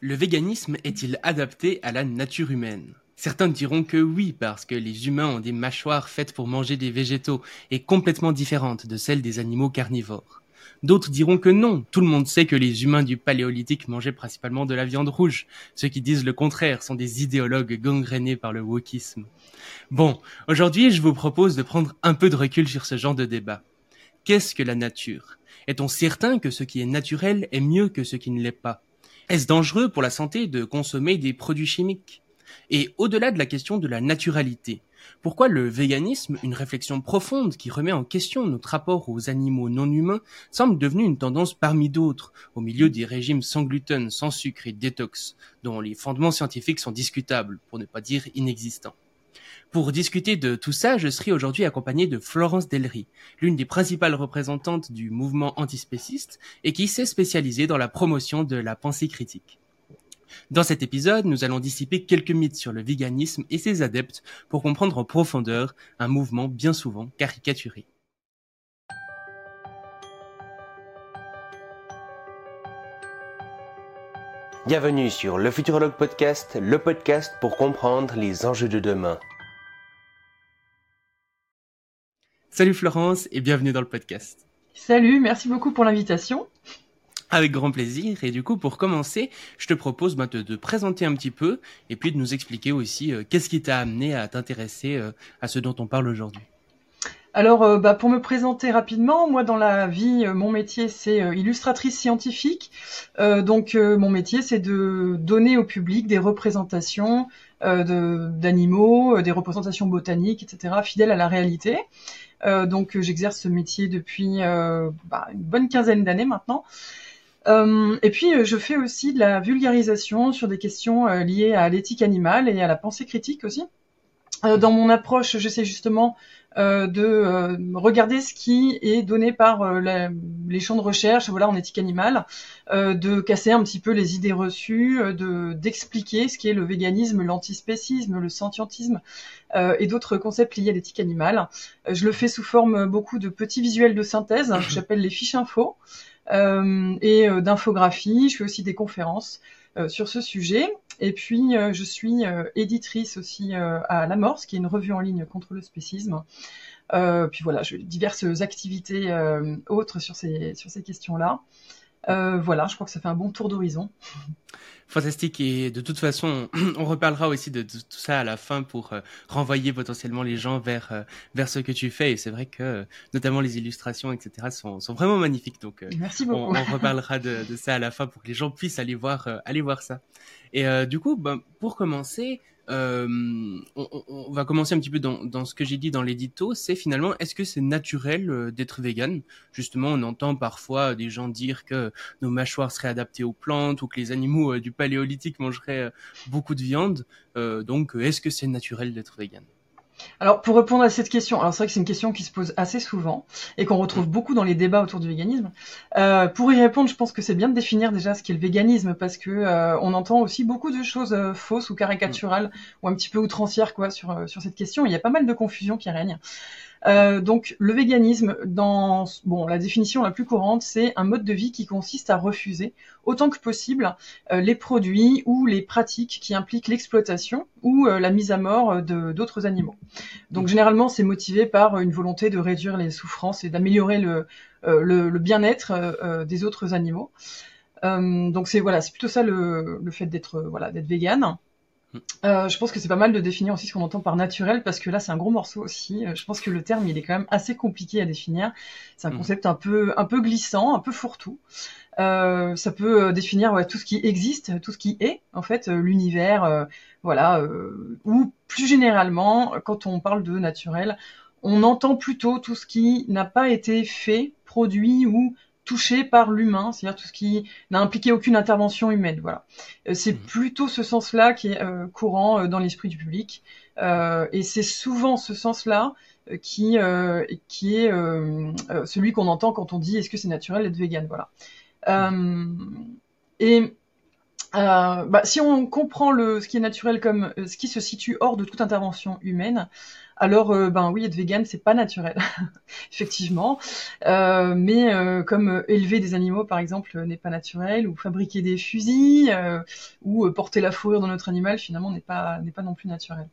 Le véganisme est-il adapté à la nature humaine? Certains diront que oui, parce que les humains ont des mâchoires faites pour manger des végétaux et complètement différentes de celles des animaux carnivores. D'autres diront que non, tout le monde sait que les humains du paléolithique mangeaient principalement de la viande rouge. Ceux qui disent le contraire sont des idéologues gangrénés par le wokisme. Bon, aujourd'hui je vous propose de prendre un peu de recul sur ce genre de débat. Qu'est-ce que la nature? Est-on certain que ce qui est naturel est mieux que ce qui ne l'est pas? Est-ce dangereux pour la santé de consommer des produits chimiques? Et au-delà de la question de la naturalité, pourquoi le véganisme, une réflexion profonde qui remet en question notre rapport aux animaux non humains, semble devenue une tendance parmi d'autres, au milieu des régimes sans gluten, sans sucre et détox, dont les fondements scientifiques sont discutables, pour ne pas dire inexistants? Pour discuter de tout ça, je serai aujourd'hui accompagné de Florence Delry, l'une des principales représentantes du mouvement antispéciste et qui s'est spécialisée dans la promotion de la pensée critique. Dans cet épisode, nous allons dissiper quelques mythes sur le véganisme et ses adeptes pour comprendre en profondeur un mouvement bien souvent caricaturé. Bienvenue sur le Futurologue Podcast, le podcast pour comprendre les enjeux de demain. Salut Florence et bienvenue dans le podcast. Salut, merci beaucoup pour l'invitation. Avec grand plaisir. Et du coup, pour commencer, je te propose bah, de, présenter un petit peu et puis de nous expliquer aussi euh, qu'est-ce qui t'a amené à t'intéresser euh, à ce dont on parle aujourd'hui. Alors, euh, bah, pour me présenter rapidement, moi dans la vie, mon métier c'est illustratrice scientifique. donc, mon métier c'est de donner au public des représentations d'animaux, des représentations botaniques, etc., fidèles à la réalité. Euh, donc euh, j'exerce ce métier depuis euh, bah, une bonne quinzaine d'années maintenant. et puis je fais aussi de la vulgarisation sur des questions liées à l'éthique animale et à la pensée critique aussi. Dans mon approche, j'essaie justement euh, de euh, regarder ce qui est donné par euh, les champs de recherche, voilà, en éthique animale, de casser un petit peu les idées reçues, de d'expliquer ce qui est le véganisme, l'antispécisme, le scientisme et d'autres concepts liés à l'éthique animale. je le fais sous forme beaucoup de petits visuels de synthèse que j'appelle les fiches info et d'infographie. Je fais aussi des conférences sur ce sujet. Et puis, euh, je suis euh, éditrice aussi euh, à La Morse, qui est une revue en ligne contre le spécisme. puis voilà, je, diverses activités autres sur ces, sur ces questions-là. Voilà, je crois que ça fait un bon tour d'horizon. Fantastique et de toute façon, on reparlera aussi de, tout ça à la fin pour renvoyer potentiellement les gens vers vers ce que tu fais. Et c'est vrai que notamment les illustrations, etc., sont, sont vraiment magnifiques. Donc, Merci beaucoup. On, reparlera de, de, ça à la fin pour que les gens puissent aller voir aller voir ça. Et euh, du coup, ben, pour commencer, euh, on, on, va commencer un petit peu dans, dans ce que j'ai dit dans l'édito, c'est finalement, est-ce que c'est naturel euh, d'être vegan? Justement, on entend parfois des gens dire que nos mâchoires seraient adaptées aux plantes ou que les animaux euh, du paléolithique mangeraient beaucoup de viande. donc, est-ce que c'est naturel d'être vegan? Alors pour répondre à cette question, alors c'est vrai que c'est une question qui se pose assez souvent et qu'on retrouve beaucoup dans les débats autour du véganisme. Euh, pour y répondre, je pense que c'est bien de définir déjà ce qu'est le véganisme parce que euh, on entend aussi beaucoup de choses euh, fausses ou caricaturales ou un petit peu outrancières quoi sur sur cette question. Il y a pas mal de confusion qui règne. Euh, donc le véganisme, dans bon la définition la plus courante, c'est un mode de vie qui consiste à refuser autant que possible euh, les produits ou les pratiques qui impliquent l'exploitation ou euh, la mise à mort de d'autres animaux. Donc généralement c'est motivé par une volonté de réduire les souffrances et d'améliorer le, le, le bien-être des autres animaux. donc c'est voilà, c'est plutôt ça le, le fait d'être voilà d'être végane. Euh, je pense que c'est pas mal de définir aussi ce qu'on entend par naturel parce que là c'est un gros morceau aussi. Euh, je pense que le terme il est quand même assez compliqué à définir. C'est un mm. concept un peu un peu glissant, un peu fourre-tout. Euh, ça peut définir ouais, tout ce qui existe, tout ce qui est en fait l'univers, voilà. ou plus généralement, quand on parle de naturel, on entend plutôt tout ce qui n'a pas été fait, produit ou touché par l'humain, c'est-à-dire tout ce qui n'a impliqué aucune intervention humaine. Voilà, euh, c'est mmh. plutôt ce sens-là qui est euh, courant euh, dans l'esprit du public, et c'est souvent ce sens-là qui qui est celui qu'on entend quand on dit est-ce que c'est naturel d'être vegan. Voilà, mmh. et euh, bah, si on comprend le, ce qui est naturel comme ce qui se situe hors de toute intervention humaine, alors ben oui, être vegan c'est pas naturel, effectivement. mais comme élever des animaux par exemple n'est pas naturel, ou fabriquer des fusils, ou porter la fourrure dans notre animal finalement n'est pas n'est pas non plus naturel.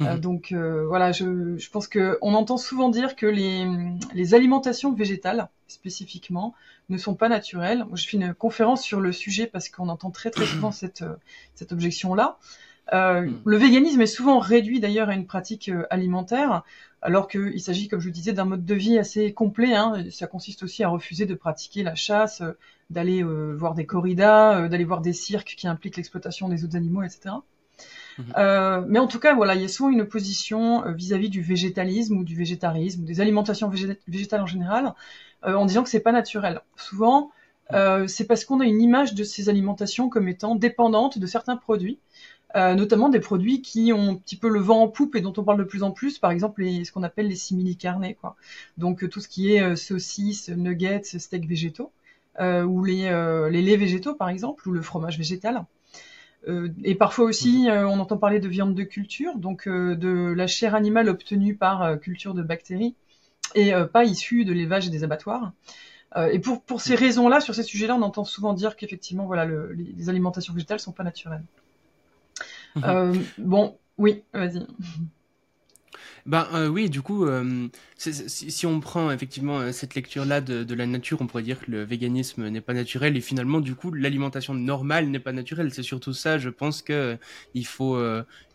Euh, mhm. donc euh, voilà, je, je pense que on entend souvent dire que les, les alimentations végétales spécifiquement ne sont pas naturelles. Moi, je fais une conférence sur le sujet parce qu'on entend très très souvent cette euh, cette objection là. Euh, mhm. Le véganisme est souvent réduit d'ailleurs à une pratique alimentaire, alors qu'il s'agit, comme je vous disais, d'un mode de vie assez complet. Hein. Ça consiste aussi à refuser de pratiquer la chasse, d'aller voir des corridas, d'aller voir des cirques qui impliquent l'exploitation des autres animaux, etc. Mhm. Euh, mais en tout cas, voilà, il y a souvent une opposition euh, vis-à-vis du végétalisme ou du végétarisme, des alimentations végétales en général, euh, en disant que c'est pas naturel. Souvent, c'est parce qu'on a une image de ces alimentations comme étant dépendantes de certains produits, notamment des produits qui ont un petit peu le vent en poupe et dont on parle de plus en plus, par exemple ce qu'on appelle les simili-carnés, quoi. Donc tout ce qui est saucisses, nuggets, steaks végétaux, ou les, les laits végétaux par exemple, ou le fromage végétal. Euh, et parfois aussi, mhm. euh, on entend parler de viande de culture, donc euh, de la chair animale obtenue par culture de bactéries et pas issue de l'élevage et des abattoirs. et pour, pour ces raisons-là, sur ces sujets-là, on entend souvent dire qu'effectivement, voilà, le, les, alimentations végétales sont pas naturelles. Mhm. bon, oui, vas-y. Ben oui, du coup, si, on prend effectivement cette lecture-là de, de, la nature, on pourrait dire que le véganisme n'est pas naturel et finalement, du coup, l'alimentation normale n'est pas naturelle. C'est surtout ça, je pense que il faut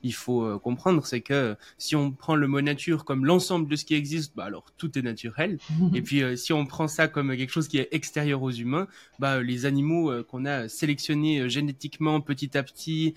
il faut euh, comprendre, c'est que si on prend le mot nature comme l'ensemble de ce qui existe, bah alors tout est naturel. Et puis euh, si on prend ça comme quelque chose qui est extérieur aux humains, bah les animaux euh, qu'on a sélectionnés génétiquement petit à petit,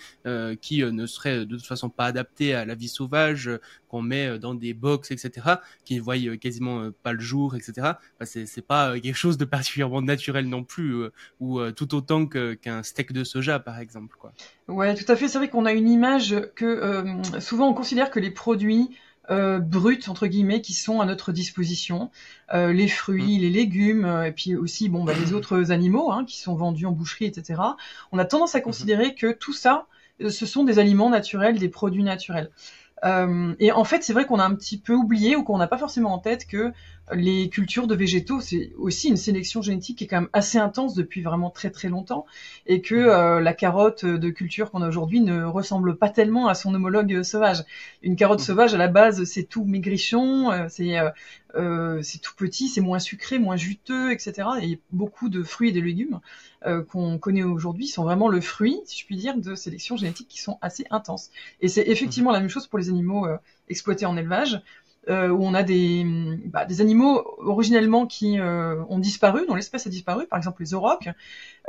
qui ne seraient de toute façon pas adaptés à la vie sauvage, qu'on met dans des box, etc., qui voient quasiment pas le jour, etc. Bah c'est c'est pas quelque chose de particulièrement naturel non plus, ou tout autant qu'un steak de soja par exemple, quoi. Ouais, tout à fait. C'est vrai qu'on a une image que euh, souvent on considère que les produits euh, bruts entre guillemets qui sont à notre disposition, euh, les fruits, mm. les légumes, et puis aussi bon bah, les autres animaux hein, qui sont vendus en boucherie, etc. On a tendance à mm-hmm. considérer que tout ça, ce sont des aliments naturels, des produits naturels. Et en fait, c'est vrai qu'on a un petit peu oublié ou qu'on n'a pas forcément en tête que les cultures de végétaux, c'est aussi une sélection génétique qui est quand même assez intense depuis vraiment très très longtemps, et que mmh. euh, la carotte de culture qu'on a aujourd'hui ne ressemble pas tellement à son homologue sauvage. Une carotte mmh. sauvage, à la base, c'est tout maigrichon, euh, c'est euh, c'est tout petit, c'est moins sucré, moins juteux, etc. Et beaucoup de fruits et de légumes qu'on connaît aujourd'hui sont vraiment le fruit, si je puis dire, de sélections génétiques qui sont assez intenses. Et c'est effectivement mmh. la même chose pour les animaux exploités en élevage. Euh, où on a des, bah, des animaux originellement qui euh, ont disparu, dont l'espèce a disparu, par exemple les aurochs,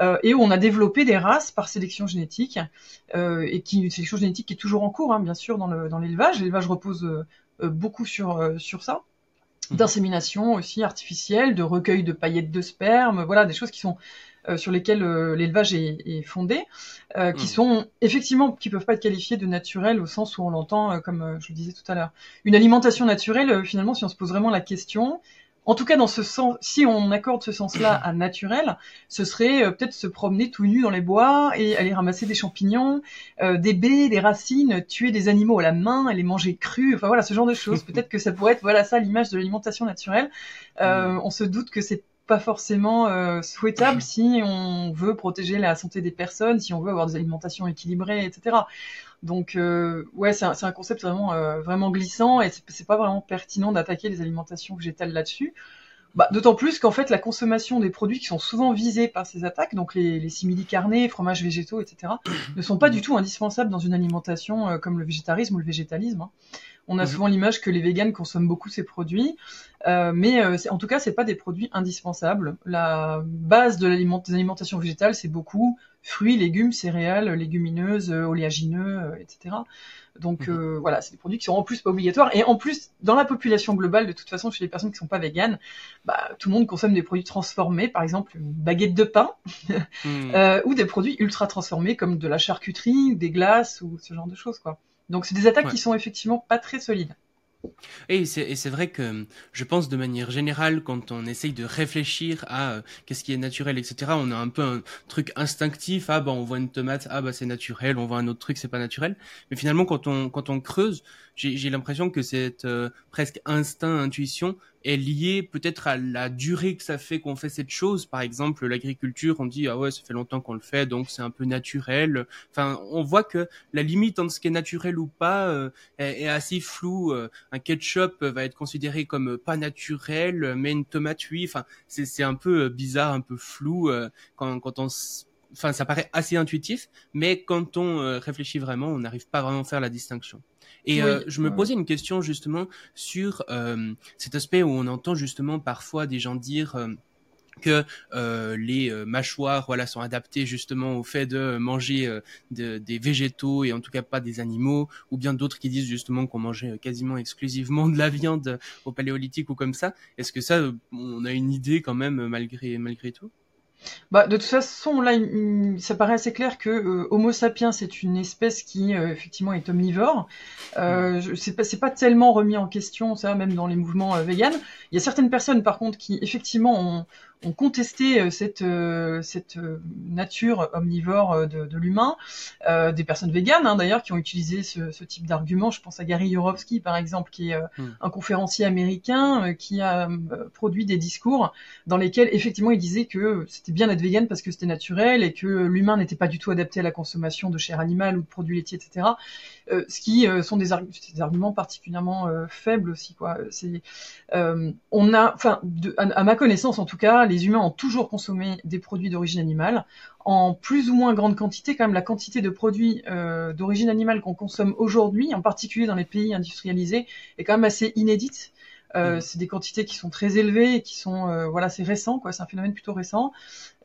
euh, et où on a développé des races par sélection génétique, et qui une sélection génétique qui est toujours en cours, hein, bien sûr, dans le dans l'élevage. L'élevage repose beaucoup sur sur ça mmh. d'insémination aussi artificielle, de recueil de paillettes de sperme, voilà des choses qui sont euh, sur lesquels euh, l'élevage est, est, fondé, euh, qui hmm. sont effectivement qui peuvent pas être qualifiés de naturels au sens où on l'entend, comme je le disais tout à l'heure. Une alimentation naturelle, finalement, si on se pose vraiment la question, en tout cas, dans ce sens, si on accorde ce sens-là à naturel, ce serait peut-être se promener tout nu dans les bois et aller ramasser des champignons, des baies, des racines, tuer des animaux à la main et les manger crus. Enfin voilà, ce genre de choses. peut-être que ça pourrait être voilà ça l'image de l'alimentation naturelle. Euh, On se doute que c'est pas forcément euh, souhaitable si on veut protéger la santé des personnes, si on veut avoir des alimentations équilibrées, etc. Donc euh, ouais, c'est un, un, concept vraiment euh, vraiment glissant et c'est pas vraiment pertinent d'attaquer les alimentations végétales là-dessus. Bah, D'autant plus qu'en fait la consommation des produits qui sont souvent visés par ces attaques, donc les, les simili-carnés, fromages végétaux, etc., ne sont pas du tout indispensables dans une alimentation euh, comme le végétarisme ou le végétalisme. Hein. On a souvent l'image que les véganes consomment beaucoup ces produits, euh, mais euh, en tout cas, c'est pas des produits indispensables. La base de l'alimentation végétale, c'est beaucoup fruits, légumes, céréales, légumineuses, euh, oléagineux, etc. Donc mhm. voilà, c'est des produits qui sont en plus pas obligatoires. Et en plus, dans la population globale, de toute façon, chez les personnes qui sont pas véganes, bah, tout le monde consomme des produits transformés, par exemple une baguette de pain, mhm. ou des produits ultra transformés comme de la charcuterie, des glaces ou ce genre de choses, quoi. Donc c'est des attaques qui sont effectivement pas très solides. Et c'est vrai que je pense de manière générale, quand on essaye de réfléchir à euh, qu'est-ce qui est naturel, etc., on a un peu un truc instinctif. Ah bah on voit une tomate, ah bah c'est naturel. On voit un autre truc, c'est pas naturel. Mais finalement, quand on quand on creuse, j'ai l'impression que cette euh, presque instinct, intuition est lié peut-être à la durée que ça fait qu'on fait cette chose. Par exemple, l'agriculture, on dit ah ouais, ça fait longtemps qu'on le fait, donc c'est un peu naturel. Enfin, on voit que la limite entre ce qui est naturel ou pas euh, est, assez floue. Un ketchup va être considéré comme pas naturel, mais une tomate oui. Enfin, c'est un peu bizarre, un peu flou euh, quand quand on enfin ça paraît assez intuitif, mais quand on réfléchit vraiment, on n'arrive pas vraiment à faire la distinction. Et euh, je me posais une question justement sur euh, cet aspect où on entend justement parfois des gens dire euh, que euh, les euh, mâchoires voilà sont adaptées justement au fait de manger euh, de, des végétaux et en tout cas pas des animaux ou bien d'autres qui disent justement qu'on mangeait quasiment exclusivement de la viande au paléolithique ou comme ça. Est-ce que ça on a une idée quand même malgré malgré tout? Bah, de toute façon, là, ça paraît assez clair que euh, Homo sapiens c'est une espèce qui euh, effectivement est omnivore. Euh, c'est pas, pas tellement remis en question, ça, même dans les mouvements véganes. Il y a certaines personnes, par contre, qui effectivement ont, ont contesté euh, cette, euh, cette euh, nature omnivore de, de l'humain, euh, des personnes véganes hein, d'ailleurs qui ont utilisé ce, ce type d'argument. Je pense à Gary Yourofsky par exemple, qui est hmm. un conférencier américain qui a produit des discours dans lesquels effectivement il disait que c'était bien d'être vegan parce que c'était naturel et que l'humain n'était pas du tout adapté à la consommation de chair animale ou de produits laitiers, etc. Euh, ce qui euh, sont des, des, arguments particulièrement euh, faibles aussi. Quoi. C'est, on a, enfin, à, ma connaissance en tout cas, les humains ont toujours consommé des produits d'origine animale en plus ou moins grande quantité. Quand même, la quantité de produits d'origine animale qu'on consomme aujourd'hui, en particulier dans les pays industrialisés, est quand même assez inédite. Euh, mmh. C'est des quantités qui sont très élevées et qui sont, euh, voilà, c'est récent, quoi. C'est un phénomène plutôt récent.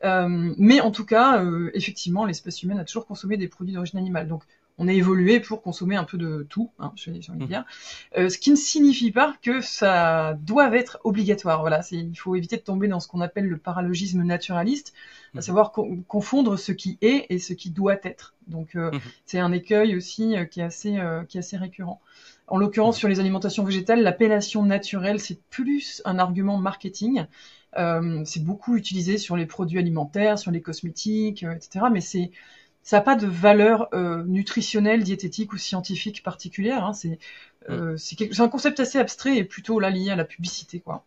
Euh, mais en tout cas, effectivement, l'espèce humaine a toujours consommé des produits d'origine animale. Donc, on a évolué pour consommer un peu de tout, hein, j'ai envie de mmh. dire. Euh, ce qui ne signifie pas que ça doit être obligatoire. Voilà, il faut éviter de tomber dans ce qu'on appelle le paralogisme naturaliste, à mmh. savoir confondre ce qui est et ce qui doit être. Donc euh, mmh. c'est un écueil aussi euh, qui est assez qui est assez récurrent. En l'occurrence sur les alimentations végétales, l'appellation naturelle c'est plus un argument marketing. c'est beaucoup utilisé sur les produits alimentaires, sur les cosmétiques, etc. Mais c'est ça n'a pas de valeur euh, nutritionnelle, diététique ou scientifique particulière. Hein. C'est euh, c'est un concept assez abstrait et plutôt là lié à la publicité, quoi.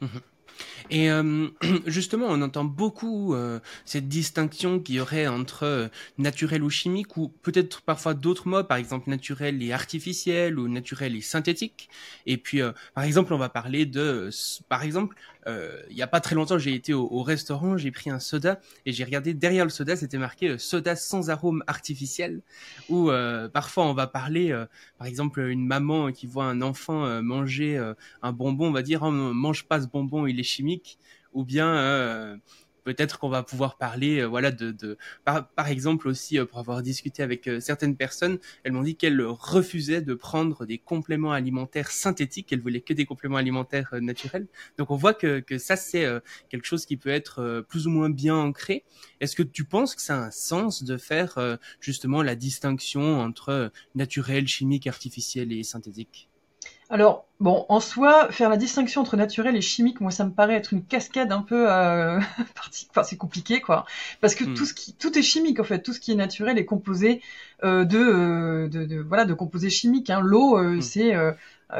Mmh et euh, justement, on entend beaucoup euh, cette distinction qu'il y aurait entre euh, naturel ou chimique, ou peut-être parfois d'autres mots, par exemple naturel et artificiel, ou naturel et synthétique. Et puis, par exemple, on va parler de, par exemple, il n'y a pas très longtemps, j'ai été au, restaurant, j'ai pris un soda et j'ai regardé derrière le soda, c'était marqué soda sans arôme artificiel. Ou parfois, on va parler, par exemple, une maman qui voit un enfant manger un bonbon, on va dire, oh, mange pas ce bonbon, il est chimique, ou bien euh, peut-être qu'on va pouvoir parler, euh, voilà, de, par, exemple aussi euh, pour avoir discuté avec certaines personnes, elles m'ont dit qu'elles refusaient de prendre des compléments alimentaires synthétiques, elles voulaient que des compléments alimentaires naturels. Donc on voit que, que ça c'est quelque chose qui peut être plus ou moins bien ancré. Est-ce que tu penses que ça a un sens de faire justement la distinction entre naturel, chimique, artificiel et synthétique? Alors, bon, en soi, faire la distinction entre naturel et chimique, moi, ça me paraît être une cascade un peu, euh, enfin, c'est compliqué, quoi, parce que hmm. tout ce qui, tout est chimique en fait, tout ce qui est naturel est composé euh, de, euh, de, de, voilà, de composés chimiques. Hein. L'eau, euh, hmm. c'est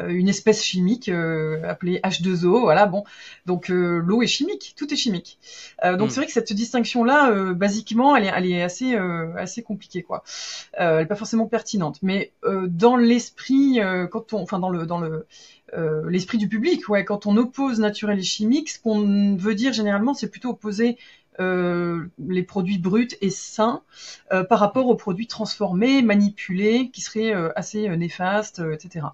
une espèce chimique euh, appelée H2O. Voilà, bon, donc euh, l'eau est chimique, tout est chimique. donc mm. c'est vrai que cette distinction-là, basiquement, elle est, elle est assez, assez compliquée, quoi. elle n'est pas forcément pertinente, mais dans l'esprit, quand on, enfin dans le, dans le l'esprit du public, ouais, quand on oppose naturel et chimique, ce qu'on veut dire généralement, c'est plutôt opposer euh, les produits bruts et sains euh, par rapport aux produits transformés, manipulés, qui seraient euh, assez néfastes, etc.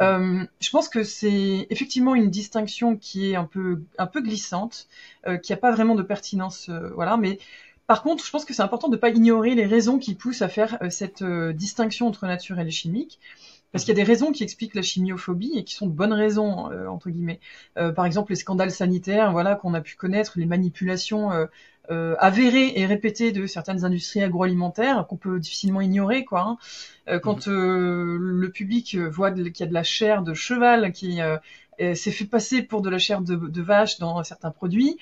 je pense que c'est effectivement une distinction qui est un peu un peu glissante, qui n'a pas vraiment de pertinence, voilà. Mais par contre, je pense que c'est important de ne pas ignorer les raisons qui poussent à faire cette distinction entre naturel et chimique. Parce qu'il y a des raisons qui expliquent la chimiophobie et qui sont de bonnes raisons euh, entre guillemets. Euh, par exemple, les scandales sanitaires, voilà, qu'on a pu connaître, les manipulations euh, avérée et répétée de certaines industries agroalimentaires qu'on peut difficilement ignorer, quoi. Hein. quand mmh. le public voit qu'il y a de la chair de cheval qui s'est fait passer pour de la chair de, vache dans certains produits.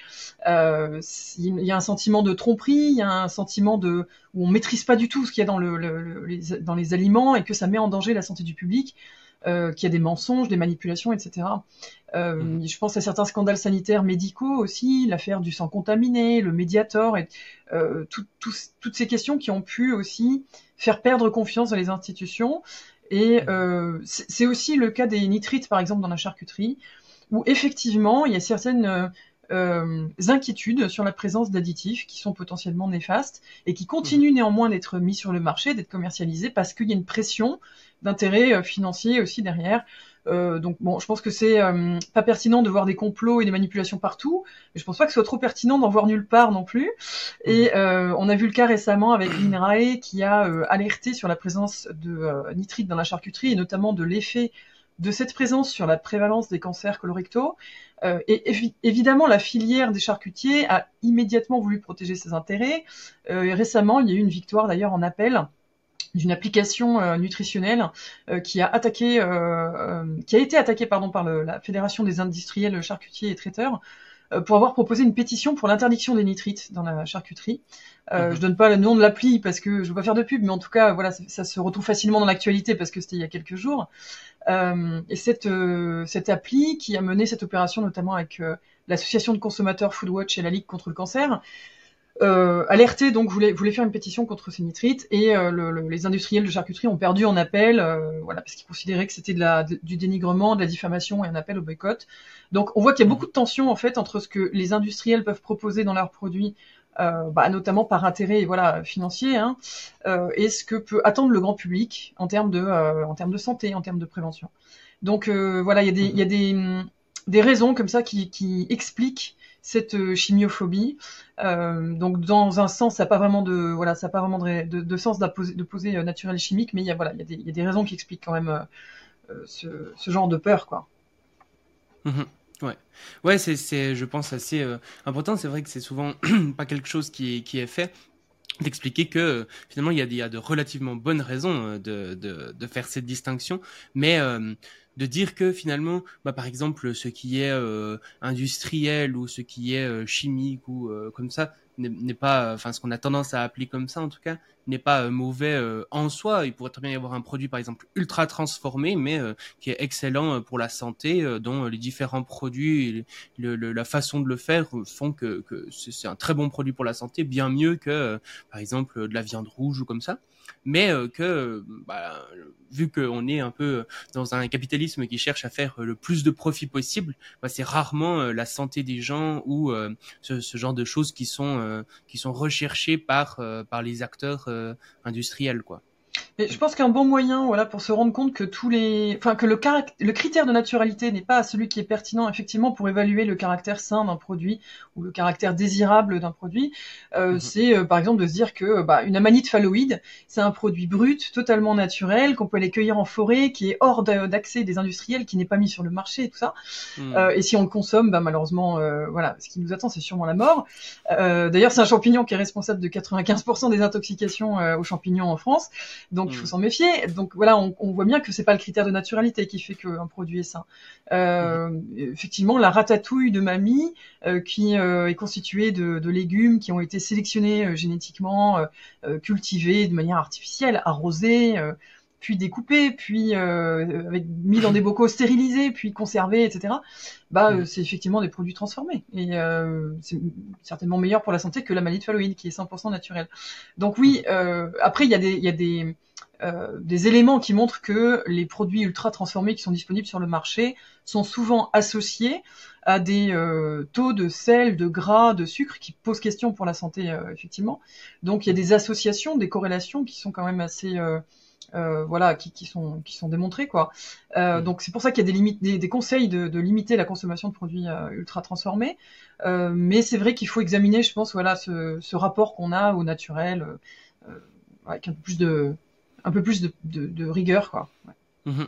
Euh, il y a un sentiment de tromperie, il y a un sentiment de où on maîtrise pas du tout ce qu'il y a dans, le, les, dans les aliments et que ça met en danger la santé du public. Euh, qu'il y a des mensonges, des manipulations, etc. Euh, mmh. Je pense à certains scandales sanitaires médicaux aussi, l'affaire du sang contaminé, le Mediator, et euh, toutes ces questions qui ont pu aussi faire perdre confiance dans les institutions et euh, c'est aussi le cas des nitrites, par exemple, dans la charcuterie, où effectivement, il y a certaines euh, inquiétudes sur la présence d'additifs qui sont potentiellement néfastes et qui continuent néanmoins d'être mis sur le marché, d'être commercialisés, parce qu'il y a une pression d'intérêt financier aussi derrière. Euh, donc bon, je pense que c'est euh, pas pertinent de voir des complots et des manipulations partout, mais je pense pas que ce soit trop pertinent d'en voir nulle part non plus. Et mhm. euh, on a vu le cas récemment avec l'INRAE qui a alerté sur la présence de nitrite dans la charcuterie et notamment de l'effet de cette présence sur la prévalence des cancers colorectaux. et évidemment, la filière des charcutiers a immédiatement voulu protéger ses intérêts. et récemment, il y a eu une victoire d'ailleurs en appel d'une application euh, nutritionnelle euh, qui a attaqué, euh, qui a été attaquée pardon par la Fédération des industriels charcutiers et traiteurs pour avoir proposé une pétition pour l'interdiction des nitrites dans la charcuterie. Euh, mhm. Je donne pas le nom de l'appli parce que je veux pas faire de pub, mais en tout cas, voilà, ça, se retrouve facilement dans l'actualité parce que c'était il y a quelques jours. Euh, et cette cette appli qui a mené cette opération notamment avec l'association de consommateurs Foodwatch et la Ligue contre le cancer, euh, alerté donc voulait, voulait faire une pétition contre ces nitrites et euh, le, les industriels de charcuterie ont perdu en appel euh, voilà parce qu'ils considéraient que c'était de la, du dénigrement, de la diffamation et un appel au boycott. Donc on voit qu'il y a beaucoup de tensions en fait entre ce que les industriels peuvent proposer dans leurs produits euh, bah, notamment par intérêt voilà financier hein, euh, et ce que peut attendre le grand public en termes de en termes de santé, en termes de prévention. Donc voilà, il y a des il y a des des raisons comme ça qui, qui expliquent cette euh, chimiophobie. Euh, donc dans un sens, ça n'a pas vraiment de voilà, ça pas vraiment de, de, sens de poser euh, naturel chimique, mais il y a voilà, il y, a y a des raisons qui expliquent quand même ce, ce, genre de peur, quoi. Mmh ouais, ouais, c'est, je pense assez important. C'est vrai que c'est souvent pas quelque chose qui est, qui est fait d'expliquer que finalement il y, a, y a de relativement bonnes raisons de, de, de faire cette distinction, mais de dire que finalement, bah, par exemple, ce qui est euh, industriel ou ce qui est euh, chimique ou euh, comme ça n'est pas, enfin ce qu'on a tendance à appeler comme ça en tout cas, n'est pas mauvais en soi. Il pourrait très bien y avoir un produit par exemple ultra transformé, mais qui est excellent pour la santé, dont les différents produits, le, la façon de le faire font que, que c'est un très bon produit pour la santé, bien mieux que par exemple de la viande rouge ou comme ça mais euh, que bah, vu qu'on est un peu dans un capitalisme qui cherche à faire le plus de profit possible, bah, c'est rarement euh, la santé des gens ou euh, ce, ce, genre de choses qui sont qui sont recherchées par par les acteurs industriels quoi je pense qu'un bon moyen, voilà, pour se rendre compte que tous les, enfin, que le, le critère de naturalité n'est pas celui qui est pertinent effectivement pour évaluer le caractère sain d'un produit ou le caractère désirable d'un produit, euh, mhm. c'est euh, par exemple de se dire que bah, une amanite phalloïde, c'est un produit brut, totalement naturel, qu'on peut aller cueillir en forêt, qui est hors d'accès des industriels, qui n'est pas mis sur le marché et tout ça. Mhm. Euh, et si on le consomme, bah, malheureusement, euh, voilà, ce qui nous attend, c'est sûrement la mort. Euh, d'ailleurs, c'est un champignon qui est responsable de 95% des intoxications aux champignons en France. Donc il faut mm. s'en méfier. Donc voilà, on, on, voit bien que c'est pas le critère de naturalité qui fait qu'un produit est sain. Euh. Effectivement, la ratatouille de mamie, euh, qui euh, est constituée de, de, légumes qui ont été sélectionnés euh, génétiquement, euh, cultivés de manière artificielle, arrosés puis découpés, puis euh, avec, mis dans des bocaux stérilisés, puis conservés, etc. Bah, mm. c'est effectivement des produits transformés et euh, c'est certainement meilleur pour la santé que la maladie de phalloïde qui est 100% naturelle. Donc oui, euh, après il y a des, il y a des euh, des éléments qui montrent que les produits ultra transformés qui sont disponibles sur le marché sont souvent associés à des euh, taux de sel, de gras, de sucre qui posent question pour la santé euh, effectivement. Donc il y a des associations, des corrélations qui sont quand même assez voilà, qui, qui, sont qui sont démontrées quoi. Mm. Donc c'est pour ça qu'il y a des limites, des, des conseils de, de, limiter la consommation de produits ultra transformés. mais c'est vrai qu'il faut examiner, je pense, voilà, ce, ce rapport qu'on a au naturel avec un peu plus de un peu plus de, de, de rigueur, quoi. Ouais. Mmh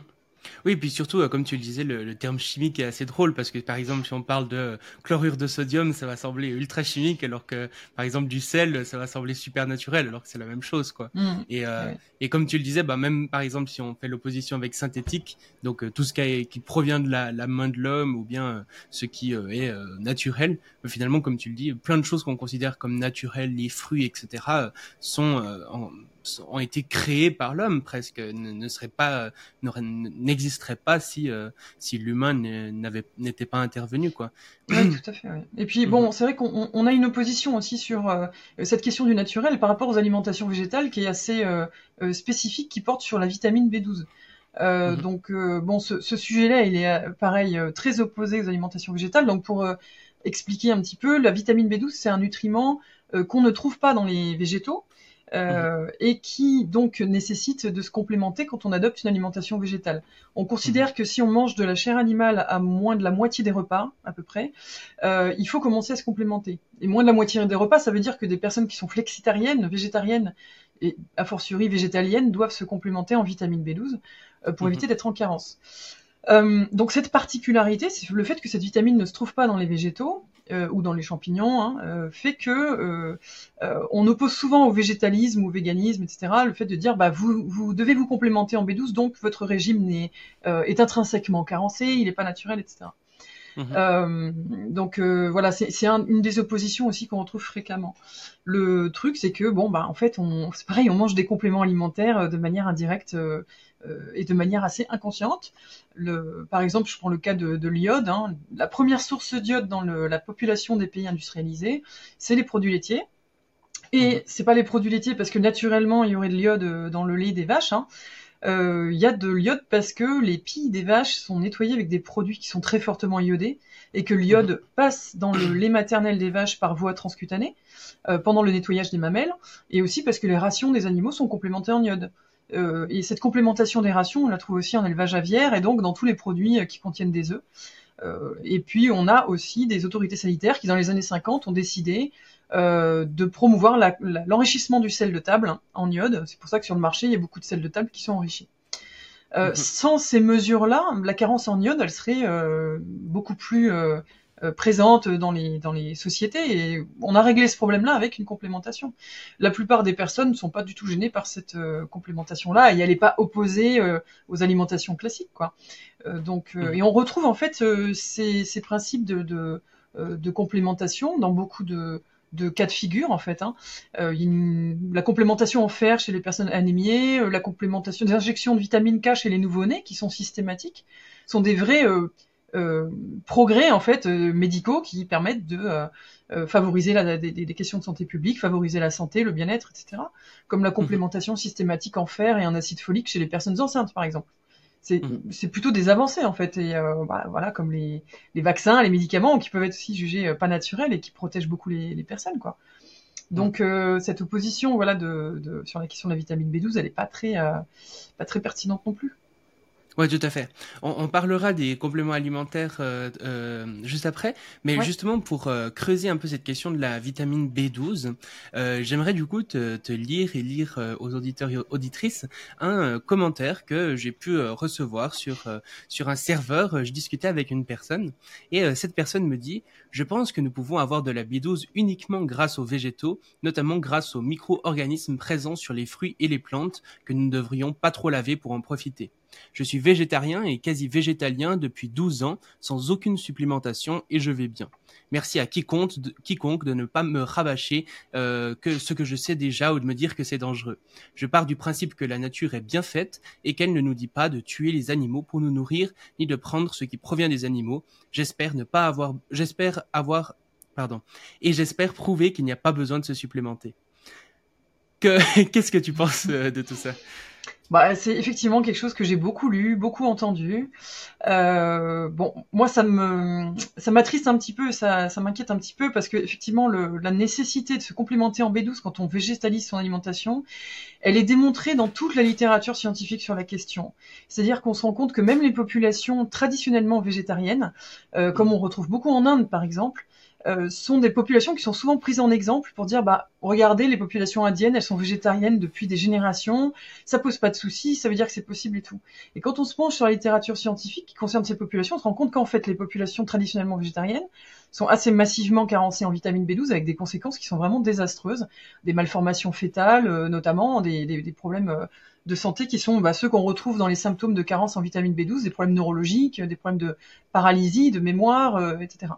Oui, puis surtout, euh, comme tu le disais, le, terme chimique est assez drôle parce que, par exemple, si on parle de chlorure de sodium, ça va sembler ultra chimique, alors que, par exemple, du sel, ça va sembler super naturel, alors que c'est la même chose, quoi. Mmh. et, euh, et comme tu le disais, bah, même, par exemple, si on fait l'opposition avec synthétique, donc euh, tout ce qui, qui, provient de la, la main de l'homme ou bien ce qui est naturel, finalement, comme tu le dis, plein de choses qu'on considère comme naturelles, les fruits, etc., sont en, ont été créés par l'homme presque ne, ne serait pas n'existerait pas si euh, si l'humain n'avait n'était pas intervenu quoi. Oui, tout à fait. Et puis bon, mhm. c'est vrai qu'on on a une opposition aussi sur euh, cette question du naturel par rapport aux alimentations végétales qui est assez euh, spécifique, qui porte sur la vitamine B12. Euh, mhm. Donc bon, ce, ce sujet-là, il est pareil très opposé aux alimentations végétales. Donc pour expliquer un petit peu, la vitamine B12, c'est un nutriment qu'on ne trouve pas dans les végétaux, euh, et qui donc nécessite de se complémenter quand on adopte une alimentation végétale. On considère mhm. que si on mange de la chair animale à moins de la moitié des repas, à peu près, euh, il faut commencer à se complémenter. Et moins de la moitié des repas, ça veut dire que des personnes qui sont flexitariennes, végétariennes et a fortiori végétaliennes doivent se complémenter en vitamine B12 euh, pour mhm. éviter d'être en carence. Donc cette particularité, c'est le fait que cette vitamine ne se trouve pas dans les végétaux euh, ou dans les champignons, hein, euh, fait que euh, on oppose souvent au végétalisme, au véganisme, etc. Le fait de dire bah vous vous devez vous complémenter en B12, donc votre régime est, est intrinsèquement carencé, il n'est pas naturel, etc. Mhm. donc voilà, c'est une des oppositions aussi qu'on retrouve fréquemment. Le truc, c'est que bon bah en fait, on c'est pareil, on mange des compléments alimentaires de manière indirecte et de manière assez inconsciente. Le, par exemple, je prends le cas de, de l'iode. Hein. La première source d'iode dans le, la population des pays industrialisés, c'est les produits laitiers. Et mhm. c'est pas les produits laitiers parce que naturellement il y aurait de l'iode euh, dans le lait des vaches. Hein. Euh, il y a de l'iode parce que les pilles des vaches sont nettoyées avec des produits qui sont très fortement iodés et que l'iode mhm. passe dans le lait maternel des vaches par voie transcutanée euh, pendant le nettoyage des mamelles et aussi parce que les rations des animaux sont complémentées en iode. Euh, et cette complémentation des rations, on la trouve aussi en élevage aviaire et donc dans tous les produits euh, qui contiennent des œufs. Euh, et puis on a aussi des autorités sanitaires qui dans les années 50 ont décidé de promouvoir l'enrichissement du sel de table en iode. C'est pour ça que sur le marché, il y a beaucoup de sel de table qui sont enrichis. Mhm. Sans ces mesures-là, la carence en iode, elle serait beaucoup plus présente dans les, dans les sociétés et on a réglé ce problème-là avec une complémentation. La plupart des personnes ne sont pas du tout gênées par cette euh, complémentation-là et elle n'est pas opposée euh, aux alimentations classiques. Quoi. donc, mmh. Et on retrouve en fait ces, ces principes de, de, de, complémentation dans beaucoup de, de cas de figure en fait. Hein. la complémentation en fer chez les personnes anémiées, la complémentation des injections de vitamine K chez les nouveau-nés qui sont systématiques, sont des vrais euh, progrès en fait euh, médicaux qui permettent de euh, favoriser la, des, des, questions de santé publique, favoriser la santé, le bien-être, etc. Comme la mhm. complémentation systématique en fer et en acide folique chez les personnes enceintes, par exemple. C'est mhm. plutôt des avancées en fait, et bah, voilà, comme les, les, vaccins, les médicaments qui peuvent être aussi jugés pas naturels et qui protègent beaucoup les, les personnes, quoi. Donc mhm. cette opposition, voilà, de, de, sur la question de la vitamine B12, elle est pas très, pas très pertinente non plus. Ouais, tout à fait. On, on, parlera des compléments alimentaires euh, euh, juste après, mais justement pour euh, creuser un peu cette question de la vitamine B12, euh, j'aimerais du coup te, te, lire et lire euh, aux auditeurs et auditrices un commentaire que j'ai pu recevoir sur sur un serveur. Je discutais avec une personne et cette personne me dit je pense que nous pouvons avoir de la B12 uniquement grâce aux végétaux, notamment grâce aux micro-organismes présents sur les fruits et les plantes que nous ne devrions pas trop laver pour en profiter. Je suis végétarien et quasi végétalien depuis 12 ans, sans aucune supplémentation et je vais bien. Merci à quiconque de, quiconque de ne pas me rabâcher euh, que ce que je sais déjà ou de me dire que c'est dangereux. Je pars du principe que la nature est bien faite et qu'elle ne nous dit pas de tuer les animaux pour nous nourrir ni de prendre ce qui provient des animaux. J'espère ne pas avoir, j'espère avoir, pardon, et j'espère prouver qu'il n'y a pas besoin de se supplémenter. qu'est-ce que tu penses euh, de tout ça? Bah, c'est effectivement quelque chose que j'ai beaucoup lu, beaucoup entendu. Euh, bon, moi, ça me, ça m'attriste un petit peu, ça, ça m'inquiète un petit peu parce que effectivement, le, la nécessité de se complémenter en B12 quand on végétalise son alimentation, elle est démontrée dans toute la littérature scientifique sur la question. C'est-à-dire qu'on se rend compte que même les populations traditionnellement végétariennes, euh, comme on retrouve beaucoup en Inde par exemple, euh, sont des populations qui sont souvent prises en exemple pour dire bah regardez les populations indiennes elles sont végétariennes depuis des générations ça pose pas de soucis ça veut dire que c'est possible et tout. Et quand on se penche sur la littérature scientifique qui concerne ces populations on se rend compte qu'en fait les populations traditionnellement végétariennes sont assez massivement carencées en vitamine B12 avec des conséquences qui sont vraiment désastreuses. Des malformations fétales euh, notamment des, des, des problèmes euh, de santé qui sont bah, ceux qu'on retrouve dans les symptômes de carence en vitamine B12 des problèmes neurologiques des problèmes de paralysie de mémoire etc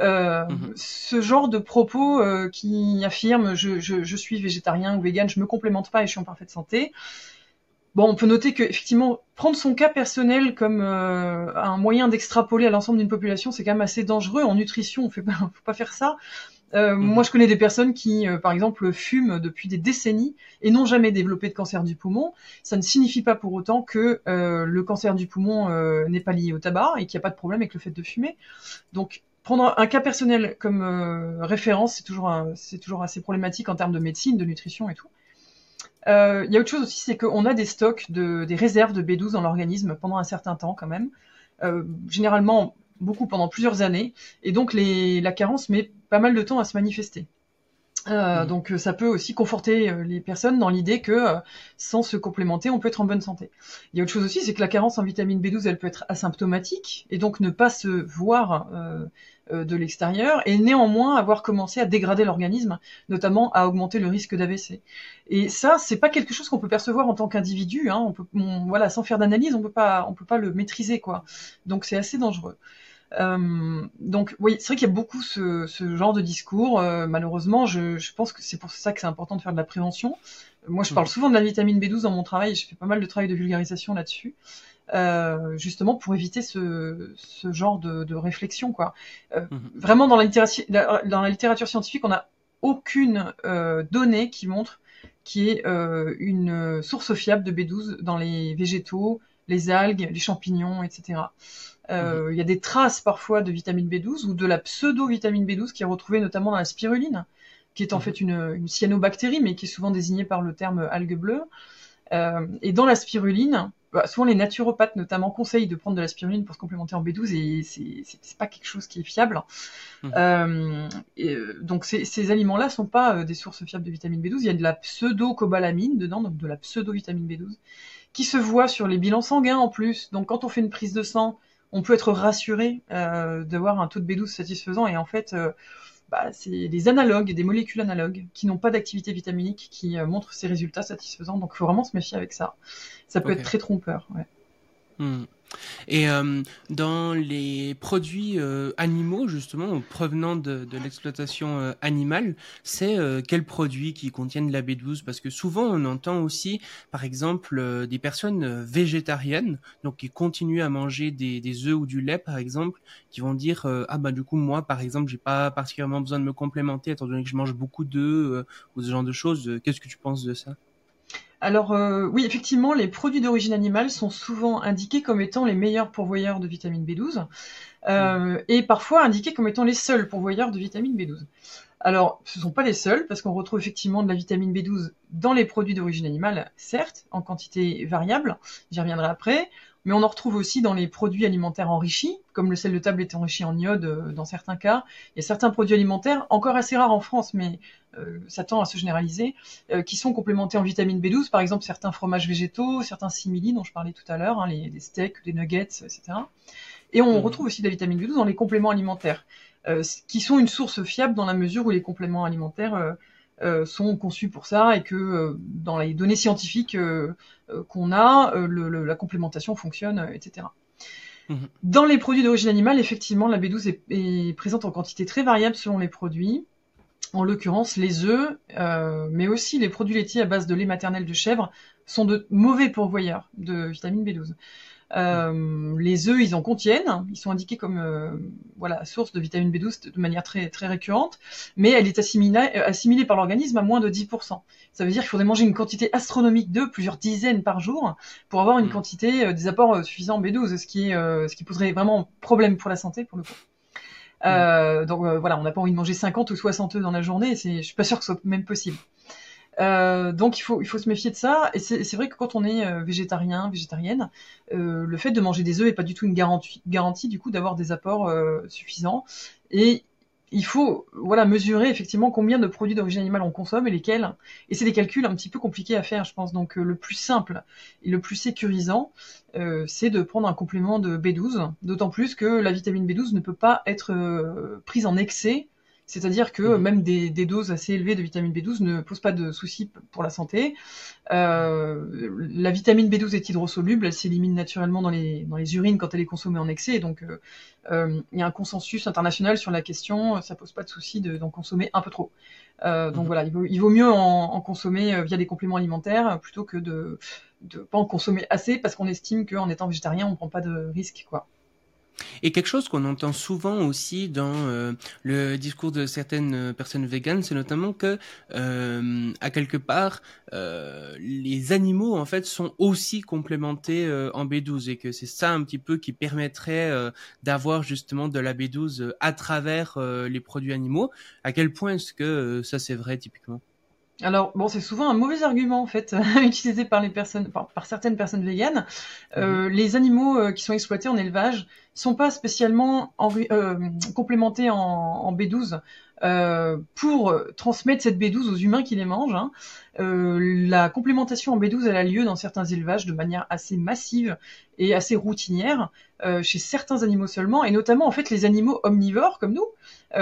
euh, mhm. Ce genre de propos euh, qui affirment je, je, je, suis végétarien ou vegan, je me complémente pas et je suis en parfaite santé. Bon, on peut noter que effectivement, prendre son cas personnel comme euh, un moyen d'extrapoler à l'ensemble d'une population, c'est quand même assez dangereux. En nutrition, on fait pas, faut pas faire ça. Euh, mhm. Moi, je connais des personnes qui, par exemple, fument depuis des décennies et n'ont jamais développé de cancer du poumon. Ça ne signifie pas pour autant que le cancer du poumon n'est pas lié au tabac et qu'il n'y a pas de problème avec le fait de fumer. Donc, prendre un cas personnel comme euh, référence, c'est toujours, c'est toujours assez problématique en termes de médecine, de nutrition et tout. Euh, il y a autre chose aussi, c'est qu'on a des stocks, de, des réserves de B12 dans l'organisme pendant un certain temps quand même. Euh, généralement, beaucoup pendant plusieurs années. Et donc, les, la carence met pas mal de temps à se manifester. Mmh. Donc ça peut aussi conforter les personnes dans l'idée que sans se complémenter, on peut être en bonne santé. Il y a autre chose aussi, c'est que la carence en vitamine B12, elle peut être asymptomatique et donc ne pas se voir de l'extérieur et néanmoins avoir commencé à dégrader l'organisme, notamment à augmenter le risque d'AVC. Et ça, c'est pas quelque chose qu'on peut percevoir en tant qu'individu. Hein. On peut, voilà, sans faire d'analyse, on peut pas, on peut pas le maîtriser, quoi. Donc c'est assez dangereux. Euh, donc oui, c'est vrai qu'il y a beaucoup ce, ce genre de discours. Euh, malheureusement, je, je, pense que c'est pour ça que c'est important de faire de la prévention. Moi, je parle mmh. souvent de la vitamine B12 dans mon travail. Je fais pas mal de travail de vulgarisation là-dessus. Euh, justement pour éviter ce, ce genre de, de, réflexion. Quoi. Euh, mhm. Vraiment, dans la, littérature, dans la littérature scientifique, on n'a aucune euh, donnée qui montre qu'il y ait euh, une source fiable de B12 dans les végétaux, les algues, les champignons, etc. Euh, mhm. Il y a des traces parfois de vitamine B12 ou de la pseudo-vitamine B12 qui est retrouvée notamment dans la spiruline, qui est en mhm. fait une, une, cyanobactérie, mais qui est souvent désignée par le terme algue bleue. Euh, et dans la spiruline, bah, souvent les naturopathes notamment conseillent de prendre de la spiruline pour se complémenter en B12 et c'est pas quelque chose qui est fiable. Mmh. Euh, et, euh, donc ces, ces aliments-là sont pas euh, des sources fiables de vitamine B12. Il y a de la pseudo-cobalamine dedans, donc de la pseudo-vitamine B12, qui se voit sur les bilans sanguins en plus. Donc quand on fait une prise de sang, on peut être rassuré euh, d'avoir un taux de B12 satisfaisant et en fait euh, bah, c'est des analogues, des molécules analogues qui n'ont pas d'activité vitaminique qui euh, montrent ces résultats satisfaisants. Donc il faut vraiment se méfier avec ça. Ça peut être très trompeur. Ouais. Hmm. Et euh, dans les produits euh, animaux, justement, provenant de, de l'exploitation euh, animale, c'est euh, quels produits qui contiennent la B12 Parce que souvent, on entend aussi, par exemple, euh, des personnes végétariennes, donc qui continuent à manger des, des œufs ou du lait, par exemple, qui vont dire ah bah du coup moi, par exemple, j'ai pas particulièrement besoin de me complémenter étant donné que je mange beaucoup d'œufs ou ce genre de choses. Qu'est-ce que tu penses de ça? Alors euh, oui, effectivement, les produits d'origine animale sont souvent indiqués comme étant les meilleurs pourvoyeurs de vitamine B12 euh, mmh. et parfois indiqués comme étant les seuls pourvoyeurs de vitamine B12. Alors, ce ne sont pas les seuls, parce qu'on retrouve effectivement de la vitamine B12 dans les produits d'origine animale, certes, en quantité variable, j'y reviendrai après, mais on en retrouve aussi dans les produits alimentaires enrichis, comme le sel de table est enrichi en iode euh, dans certains cas. Il y a certains produits alimentaires, encore assez rares en France, mais euh, ça tend à se généraliser, euh, qui sont complémentés en vitamine B12, par exemple certains fromages végétaux, certains simili dont je parlais tout à l'heure, hein, les, les, steaks, les nuggets, etc. Et on mmh. retrouve aussi de la vitamine B12 dans les compléments alimentaires, euh, qui sont une source fiable dans la mesure où les compléments alimentaires sont conçus pour ça et que euh, dans les données scientifiques euh, qu'on a, le, le, la complémentation fonctionne, etc. Mmh. Dans les produits d'origine animale, effectivement, la B12 est, est, présente en quantité très variable selon les produits. En l'occurrence, les œufs, euh, mais aussi les produits laitiers à base de lait maternel de chèvre sont de mauvais pourvoyeurs de vitamine B12. Euh, les œufs, ils en contiennent, ils sont indiqués comme euh, voilà source de vitamine B12 de manière très très récurrente, mais elle est assimilée, euh, assimilée par l'organisme à moins de 10%. Ça veut dire qu'il faudrait manger une quantité astronomique d'œufs, plusieurs dizaines par jour, pour avoir une mmh. quantité, euh, des apports suffisants en B12, ce qui est ce qui poserait vraiment problème pour la santé pour le coup. Euh, donc voilà, on n'a pas envie de manger 50 ou 60 œufs dans la journée, je suis pas sûr que ce soit même possible. Euh, donc il faut, il faut se méfier de ça. Et c'est vrai que quand on est euh, végétarien, végétarienne, euh, le fait de manger des œufs est pas du tout une garantie, garantie du coup d'avoir des apports suffisants. Et il faut voilà mesurer effectivement combien de produits d'origine animale on consomme et lesquels. Et c'est des calculs un petit peu compliqués à faire, je pense. Donc le plus simple et le plus sécurisant, c'est de prendre un complément de B12. D'autant plus que la vitamine B12 ne peut pas être prise en excès c'est-à-dire que mhm. même des, doses assez élevées de vitamine B12 ne posent pas de soucis pour la santé. Euh, la vitamine B12 est hydrosoluble, elle s'élimine naturellement dans les, dans les urines quand elle est consommée en excès. Donc euh, euh, il y a un consensus international sur la question, ça pose pas de souci d'en consommer un peu trop. donc mhm. voilà, il vaut, mieux en, consommer via des compléments alimentaires plutôt que de ne pas en consommer assez parce qu'on estime qu'en étant végétarien, on ne prend pas de risque. quoi. Et quelque chose qu'on entend souvent aussi dans euh, le discours de certaines euh, personnes véganes, c'est notamment que, euh, à quelque part, les animaux en fait sont aussi complémentés en B12 et que c'est ça un petit peu qui permettrait d'avoir justement de la B12 à travers les produits animaux. À quel point est-ce que ça c'est vrai typiquement? Alors bon, c'est souvent un mauvais argument en fait utilisé par les personnes, par, certaines personnes véganes. Euh, mhm. les animaux euh, qui sont exploités en élevage sont pas spécialement euh, complémentés en, B12 pour transmettre cette B12 aux humains qui les mangent. Hein. la complémentation en B12 elle a lieu dans certains élevages de manière assez massive et assez routinière chez certains animaux seulement, et notamment en fait les animaux omnivores comme nous,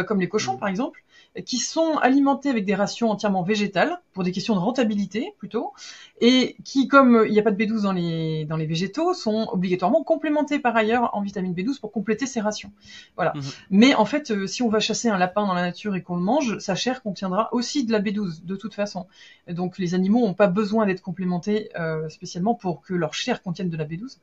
comme les cochons mhm. par exemple qui sont alimentés avec des rations entièrement végétales, pour des questions de rentabilité plutôt, et qui, comme il n'y a pas de B12 dans les, dans les végétaux, sont obligatoirement complémentés par ailleurs en vitamine B12 pour compléter ces rations. Voilà. Mhm. Mais en fait, euh, si on va chasser un lapin dans la nature et qu'on le mange, sa chair contiendra aussi de la B12, de toute façon. Donc les animaux n'ont pas besoin d'être complémentés euh, spécialement pour que leur chair contienne de la B12.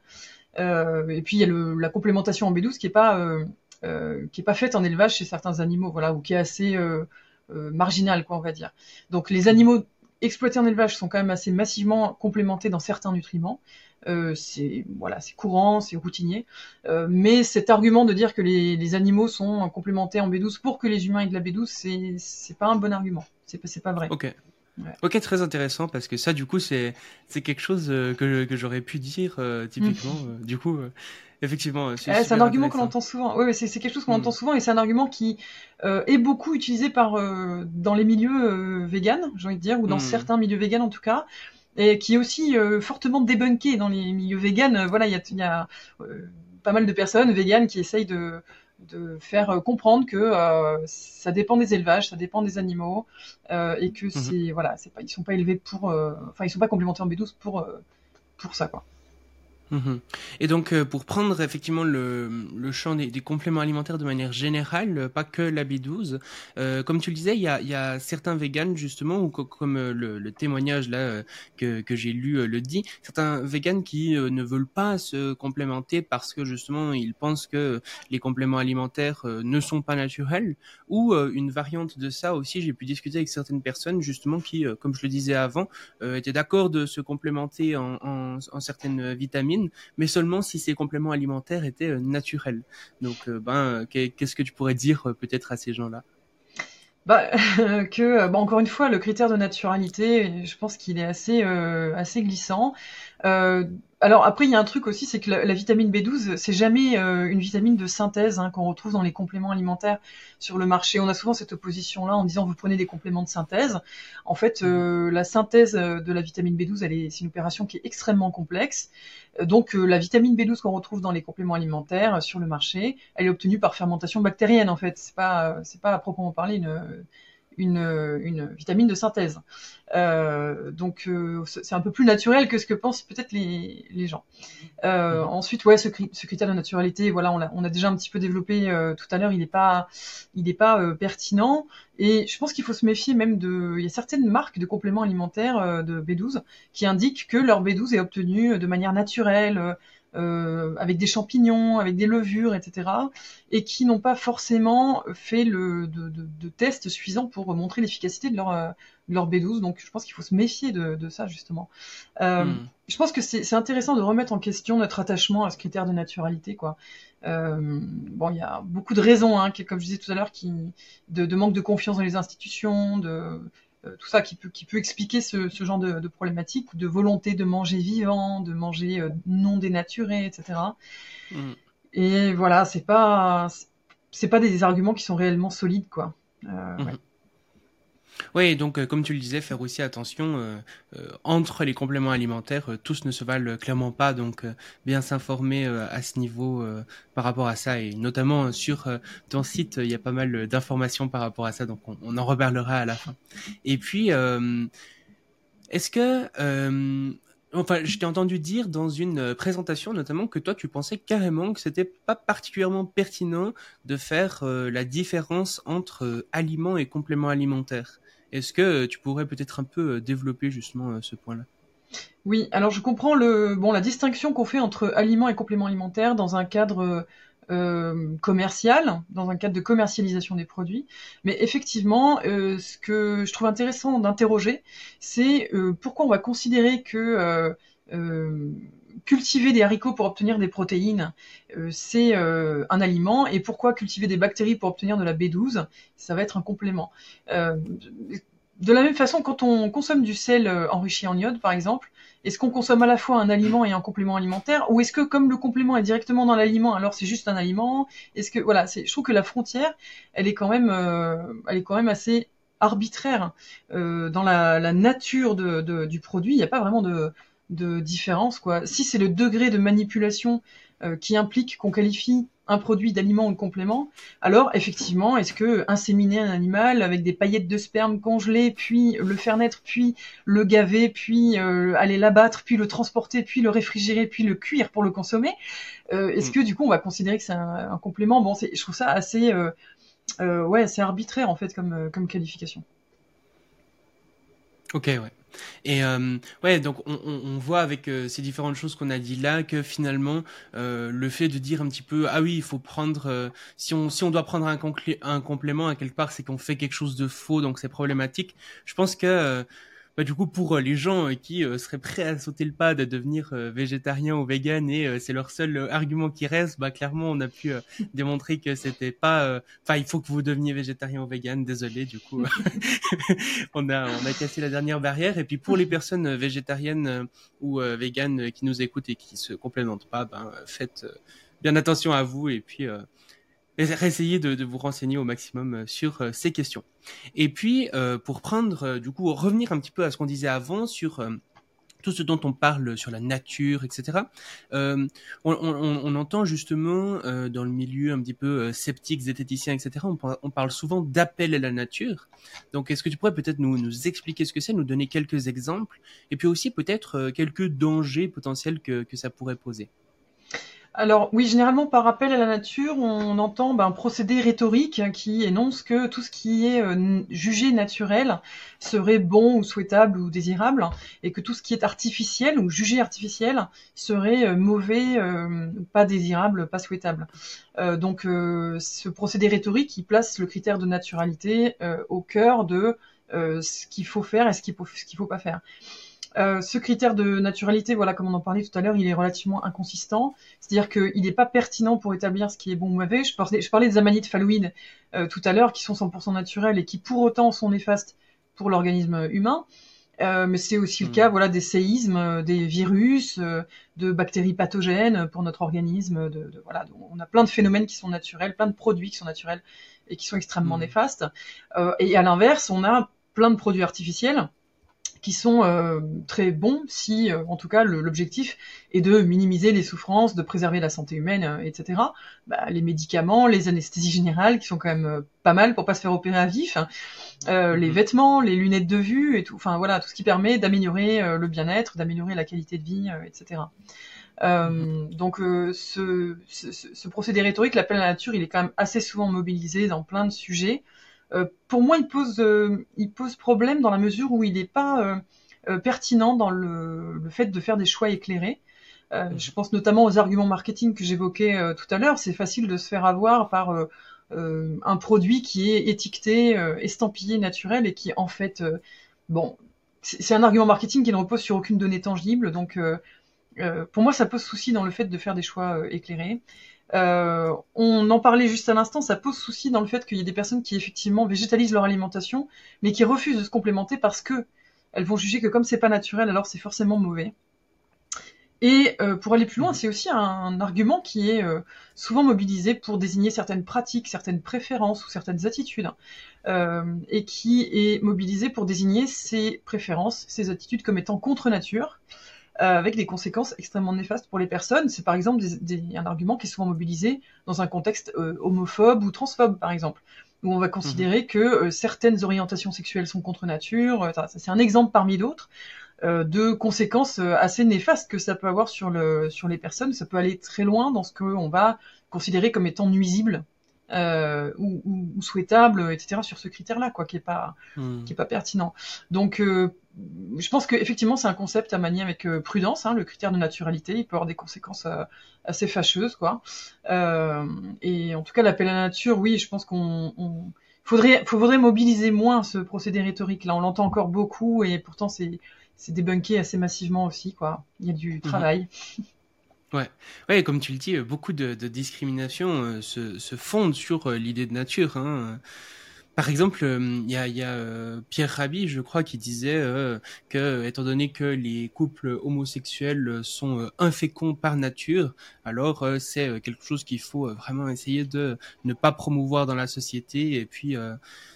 Euh, et puis il y a le, la complémentation en B12 qui est pas euh, qui est pas faite en élevage chez certains animaux, voilà, ou qui est assez euh, euh, marginale, quoi, on va dire. Donc les animaux exploités en élevage sont quand même assez massivement complémentés dans certains nutriments. Euh, c'est voilà, c'est courant, c'est routinier. Euh, mais cet argument de dire que les, les, animaux sont complémentés en B12 pour que les humains aient de la B12, c'est c'est pas un bon argument. C'est c'est pas vrai. Ok. Ok, très intéressant parce que ça, du coup, c'est c'est quelque chose que, que j'aurais pu dire typiquement. Mm. du coup, Effectivement, c'est un argument qu'on entend souvent. Oui, c'est quelque chose qu'on entend hmm. souvent et c'est un argument qui euh, est beaucoup utilisé par euh, dans les milieux euh, véganes, j'ai envie de dire, ou dans hmm. certains milieux véganes en tout cas, et qui est aussi euh, fortement débunké dans les milieux véganes. Voilà, il y a, y a pas mal de personnes véganes qui essayent de de faire comprendre que ça dépend des élevages, ça dépend des animaux et que hmm. c'est voilà, c'est pas ils sont pas élevés pour enfin ils sont pas complémentés en B12 pour pour ça quoi. Mhm. Et donc, euh, pour prendre effectivement le, le champ des, des, compléments alimentaires de manière générale, euh, pas que la B12, euh, comme tu le disais, il y a, y a, certains véganes justement, ou comme euh, le, le, témoignage là que, que j'ai lu le dit, certains véganes qui ne veulent pas se complémenter parce que justement ils pensent que les compléments alimentaires ne sont pas naturels, ou une variante de ça aussi, j'ai pu discuter avec certaines personnes justement qui, comme je le disais avant, étaient d'accord de se complémenter en, en, en certaines vitamines mais seulement si ces compléments alimentaires étaient euh, naturels. Donc, euh, ben, qu'est-ce que tu pourrais dire euh, peut-être à ces gens-là? Bah, que, encore une fois, le critère de naturalité, je pense qu'il est assez, assez glissant. Euh, alors après, il y a un truc aussi, c'est que la, vitamine B12, c'est jamais euh, une vitamine de synthèse hein, qu'on retrouve dans les compléments alimentaires sur le marché. On a souvent cette opposition-là en disant vous prenez des compléments de synthèse. En fait, euh, la synthèse de la vitamine B12, elle est, c'est une opération qui est extrêmement complexe. Donc la vitamine B12 qu'on retrouve dans les compléments alimentaires sur le marché, elle est obtenue par fermentation bactérienne en fait. C'est pas, c'est pas à proprement parler une une, une vitamine de synthèse. Euh, donc euh, c'est un peu plus naturel que ce que pensent peut-être les, les gens. Euh, mhm. ensuite, ouais, ce, ce, critère de naturalité, voilà, on a, on a déjà un petit peu développé tout à l'heure. Il n'est pas, il n'est pas pertinent. Et je pense qu'il faut se méfier même de. Il y a certaines marques de compléments alimentaires de B12 qui indiquent que leur B12 est obtenu de manière naturelle euh, avec des champignons, avec des levures, etc., et qui n'ont pas forcément fait le, de, de, de tests suffisants pour montrer l'efficacité de leur, euh, leur B12. Donc je pense qu'il faut se méfier de, de ça, justement. Euh, hmm. Je pense que c'est intéressant de remettre en question notre attachement à ce critère de naturalité. Quoi. Euh, bon, il y a beaucoup de raisons, hein, comme je disais tout à l'heure, de, de manque de confiance dans les institutions, de tout ça qui peut, qui peut expliquer ce, ce genre de, de, problématique, de volonté de manger vivant, de manger euh, non dénaturé, etc. Mm. Et voilà, c'est pas, c'est pas des, arguments qui sont réellement solides, quoi. Mhm. Oui, donc comme tu le disais, faire aussi attention entre les compléments alimentaires, tous ne se valent clairement pas, donc bien s'informer à ce niveau par rapport à ça, et notamment sur ton site, il y a pas mal d'informations par rapport à ça, donc on, en reparlera à la fin. Et puis, est-ce que Enfin, je t'ai entendu dire dans une euh, présentation notamment que toi tu pensais carrément que c'était pas particulièrement pertinent de faire euh, la différence entre euh, aliments et compléments alimentaires. Est-ce que tu pourrais peut-être un peu développer justement ce point-là? Oui, alors je comprends le bon la distinction qu'on fait entre aliments et compléments alimentaires dans un cadre euh, commercial, dans un cadre de commercialisation des produits. Mais effectivement, euh, ce que je trouve intéressant d'interroger, c'est euh, pourquoi on va considérer que cultiver des haricots pour obtenir des protéines, c'est un aliment, et pourquoi cultiver des bactéries pour obtenir de la B12, ça va être un complément. de la même façon, quand on consomme du sel enrichi en iode, par exemple, est-ce qu'on consomme à la fois un aliment et un complément alimentaire? Ou est-ce que comme le complément est directement dans l'aliment alors c'est juste un aliment? Est-ce que voilà, je trouve que la frontière, elle est quand même euh, assez arbitraire euh, dans la, nature du produit, il n'y a pas vraiment de, de différence quoi. Si c'est le degré de manipulation euh, qui implique qu'on qualifie un produit d'aliment ou de complément, alors effectivement, est-ce que inséminer un animal avec des paillettes de sperme congelées, puis le faire naître, puis le gaver, puis euh, aller l'abattre, puis le transporter, puis le réfrigérer, puis le cuire pour le consommer, euh, est-ce mm. que du coup on va considérer que c'est un, complément? Bon, je trouve ça assez, euh, ouais, c'est arbitraire en fait comme, comme qualification. Ok, ouais. Et euh, ouais, donc on, on, voit avec euh, ces différentes choses qu'on a dit là que finalement euh, le fait de dire un petit peu ah oui il faut prendre euh, si on si on doit prendre un, un complément à quelque part c'est qu'on fait quelque chose de faux donc c'est problématique. Je pense que euh, bah, du coup pour euh, les gens euh, qui euh, seraient prêts à sauter le pas de devenir végétarien ou vegan et c'est leur seul argument qui reste, bah clairement on a pu démontrer que c'était pas, enfin il faut que vous deveniez végétarien ou vegan. Désolé, du coup on a on a cassé la dernière barrière. Et puis pour les personnes végétariennes ou vegan qui nous écoutent et qui se complémentent pas, ben faites bien attention à vous et puis essayez de, vous renseigner au maximum euh, sur euh, ces questions. Et puis, euh, pour prendre, du coup, revenir un petit peu à ce qu'on disait avant sur tout ce dont on parle sur la nature, etc. On, entend justement dans le milieu un petit peu euh, sceptique, zététicien, etc. On, parle souvent d'appel à la nature. Donc, est-ce que tu pourrais peut-être nous, nous expliquer ce que c'est, nous donner quelques exemples, et puis aussi peut-être quelques dangers potentiels que, que ça pourrait poser? Alors oui, généralement par rappel à la nature, on entend ben, un procédé rhétorique qui énonce que tout ce qui est euh, jugé naturel serait bon ou souhaitable ou désirable, et que tout ce qui est artificiel ou jugé artificiel serait euh, mauvais, euh, pas désirable, pas souhaitable. donc ce procédé rhétorique, il place le critère de naturalité au cœur de ce qu'il faut faire et ce qu'il faut, ce faut pas faire. Euh, ce critère de naturalité, voilà, comme on en parlait tout à l'heure, il est relativement inconsistant. C'est-à-dire qu'il n'est pas pertinent pour établir ce qui est bon ou mauvais. Je parlais, je parlais des amanites phalloïdes euh, tout à l'heure, qui sont 100% naturels et qui pour autant sont néfastes pour l'organisme humain. Euh, mais c'est aussi le hmm. cas, voilà, des séismes, des virus, de bactéries pathogènes pour notre organisme. De, de, voilà, on a plein de phénomènes qui sont naturels, plein de produits qui sont naturels et qui sont extrêmement hmm. néfastes. et à l'inverse, on a plein de produits artificiels qui sont euh, très bons si, euh, en tout cas, l'objectif est de minimiser les souffrances, de préserver la santé humaine, euh, etc. Bah, les médicaments, les anesthésies générales, qui sont quand même pas mal pour pas se faire opérer à vif, hein. les mhm. vêtements, les lunettes de vue et tout, enfin voilà, tout ce qui permet d'améliorer le bien-être, d'améliorer la qualité de vie, etc. Mhm. donc ce, ce, ce, procédé rhétorique, l'appel à la nature, il est quand même assez souvent mobilisé dans plein de sujets. Euh, pour moi, il pose, euh, il pose problème dans la mesure où il n'est pas euh, pertinent dans le, le, fait de faire des choix éclairés. Euh, je pense notamment aux arguments marketing que j'évoquais tout à l'heure. C'est facile de se faire avoir par euh, un produit qui est étiqueté, estampillé naturel et qui en fait, bon, c'est un argument marketing qui ne repose sur aucune donnée tangible. Donc, pour moi, ça pose souci dans le fait de faire des choix éclairés. Euh, on en parlait juste à l'instant, ça pose souci dans le fait qu'il y a des personnes qui effectivement végétalisent leur alimentation, mais qui refusent de se complémenter parce que elles vont juger que comme c'est pas naturel, alors c'est forcément mauvais. Et pour aller plus loin, c'est aussi un, argument qui est souvent mobilisé pour désigner certaines pratiques, certaines préférences ou certaines attitudes, et qui est mobilisé pour désigner ces préférences, ces attitudes comme étant contre nature, avec des conséquences extrêmement néfastes pour les personnes. C'est par exemple un argument qui est souvent mobilisé dans un contexte homophobe ou transphobe, par exemple où on va considérer mhm. que euh, certaines orientations sexuelles sont contre nature. Euh, c'est un exemple parmi d'autres euh, de conséquences assez néfastes que ça peut avoir sur, le, sur les personnes. Ça peut aller très loin dans ce qu'on va considérer comme étant nuisible euh, ou, ou, souhaitable, etc. sur ce critère-là, quoi, qui est pas hmm. qui est pas pertinent. Donc, euh, je pense qu'effectivement, c'est un concept à manier avec euh, prudence. Hein, le critère de naturalité, il peut avoir des conséquences assez fâcheuses, quoi. et en tout cas, l'appel à la nature, oui, je pense qu'on on... faudrait faudrait mobiliser moins ce procédé rhétorique. Là, on l'entend encore beaucoup, et pourtant c'est c'est débunké assez massivement aussi, quoi. Il y a du mhm. travail. Ouais, ouais, comme tu le dis, beaucoup de, de discriminations euh, se, se, fondent sur euh, l'idée de nature. Hein. Par exemple, euh, il y a, y a Pierre Rabhi, je crois, qui disait que, étant donné que les couples homosexuels sont inféconds par nature, alors c'est quelque chose qu'il faut vraiment essayer de ne pas promouvoir dans la société et puis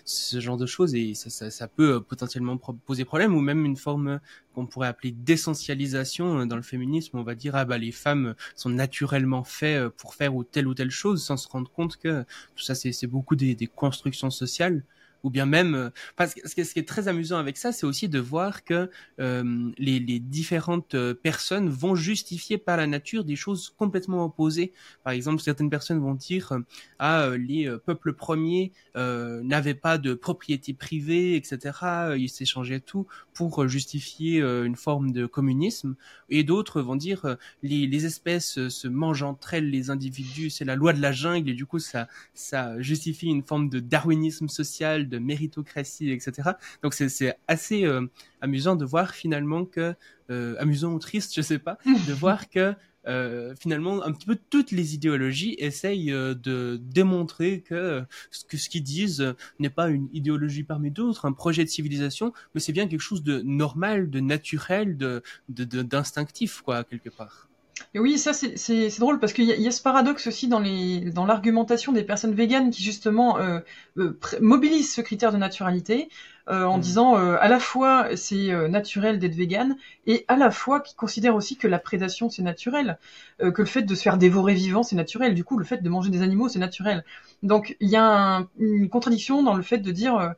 ce genre de choses et ça, ça, ça peut potentiellement poser problème ou même une forme qu'on pourrait appeler d'essentialisation euh, dans le féminisme. On va dire ah bah les femmes sont naturellement faites euh, pour faire ou telle ou telle chose, sans se rendre compte que tout ça c'est beaucoup des, des constructions sociales ou bien même euh, parce que ce qui est très amusant avec ça c'est aussi de voir que euh, les, les, différentes euh, personnes vont justifier par la nature des choses complètement opposées. Par exemple certaines personnes vont dire ah les peuples premiers n'avaient pas de propriété privée etc ils s'échangeaient tout pour justifier une forme de communisme et d'autres vont dire les, les espèces se mangent entre elles les individus c'est la loi de la jungle et du coup ça ça justifie une forme de darwinisme social de méritocratie, etc. Donc c'est assez euh, amusant de voir finalement que, euh, amusant ou triste, je sais pas, de voir que euh, finalement, un petit peu toutes les idéologies essayent de démontrer que ce que ce qu'ils disent n'est pas une idéologie parmi d'autres, un projet de civilisation, mais c'est bien quelque chose de normal, de naturel, de d'instinctif, quoi, quelque part. Et oui, ça c'est drôle parce qu'il y, y, a ce paradoxe aussi dans les dans l'argumentation des personnes véganes qui justement euh, euh mobilisent ce critère de naturalité euh, en mmh. disant euh, à la fois c'est euh, naturel d'être végane et à la fois qui considèrent aussi que la prédation c'est naturel, que le fait de se faire dévorer vivant c'est naturel, du coup le fait de manger des animaux c'est naturel. Donc il y a une contradiction dans le fait de dire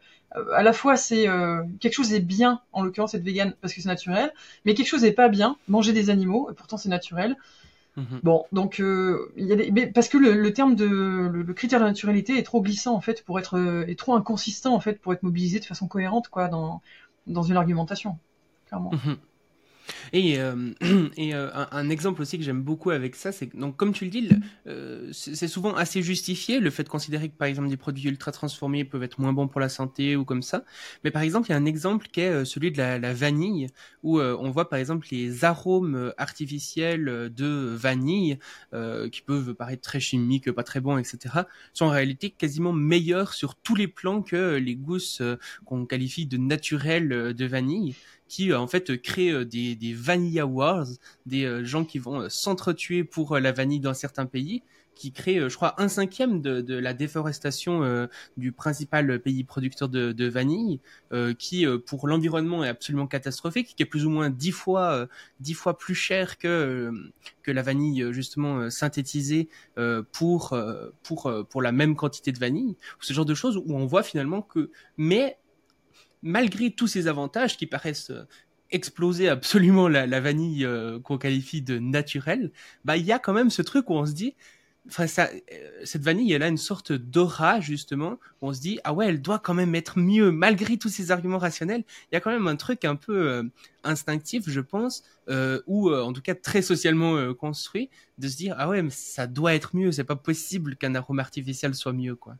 à la fois c'est euh, quelque chose est bien, en l'occurrence être vegan parce que c'est naturel, mais quelque chose est pas bien, manger des animaux, et pourtant c'est naturel. Mhm. Bon, donc euh, il y a des... parce que le, terme de le, critère de naturalité est trop glissant en fait pour être euh, est trop inconsistant en fait pour être mobilisé de façon cohérente quoi dans dans une argumentation clairement. Mhm. Et, euh, euh, un, exemple aussi que j'aime beaucoup avec ça, c'est donc, comme tu le dis, euh, c'est souvent assez justifié le fait de considérer que, par exemple, des produits ultra transformés peuvent être moins bons pour la santé ou comme ça. Mais par exemple, il y a un exemple qui est celui de la, la vanille, où on voit, par exemple, les arômes artificiels de vanille, qui peuvent paraître très chimiques, pas très bons, etc., sont en réalité quasiment meilleurs sur tous les plans que les gousses qu'on qualifie de naturelles de vanille qui euh, en fait crée euh, des, des Vanilla Wars, des euh, gens qui vont s'entretuer pour la vanille dans certains pays, qui crée, je crois, un cinquième de, de la déforestation du principal pays producteur de, de vanille, qui pour l'environnement est absolument catastrophique, qui est plus ou moins dix fois, dix fois plus cher que que la vanille justement synthétisée pour pour pour la même quantité de vanille. Ce genre de choses où on voit finalement que, mais malgré tous ces avantages qui paraissent euh, exploser absolument la, vanille euh, qu'on qualifie de naturelle, bah il y a quand même ce truc où on se dit, enfin euh, cette vanille elle a une sorte d'aura justement, où on se dit ah ouais elle doit quand même être mieux malgré tous ces arguments rationnels. Il y a quand même un truc un peu instinctif je pense, ou en tout cas très socialement construit, de se dire ah ouais mais ça doit être mieux, c'est pas possible qu'un arôme artificiel soit mieux quoi.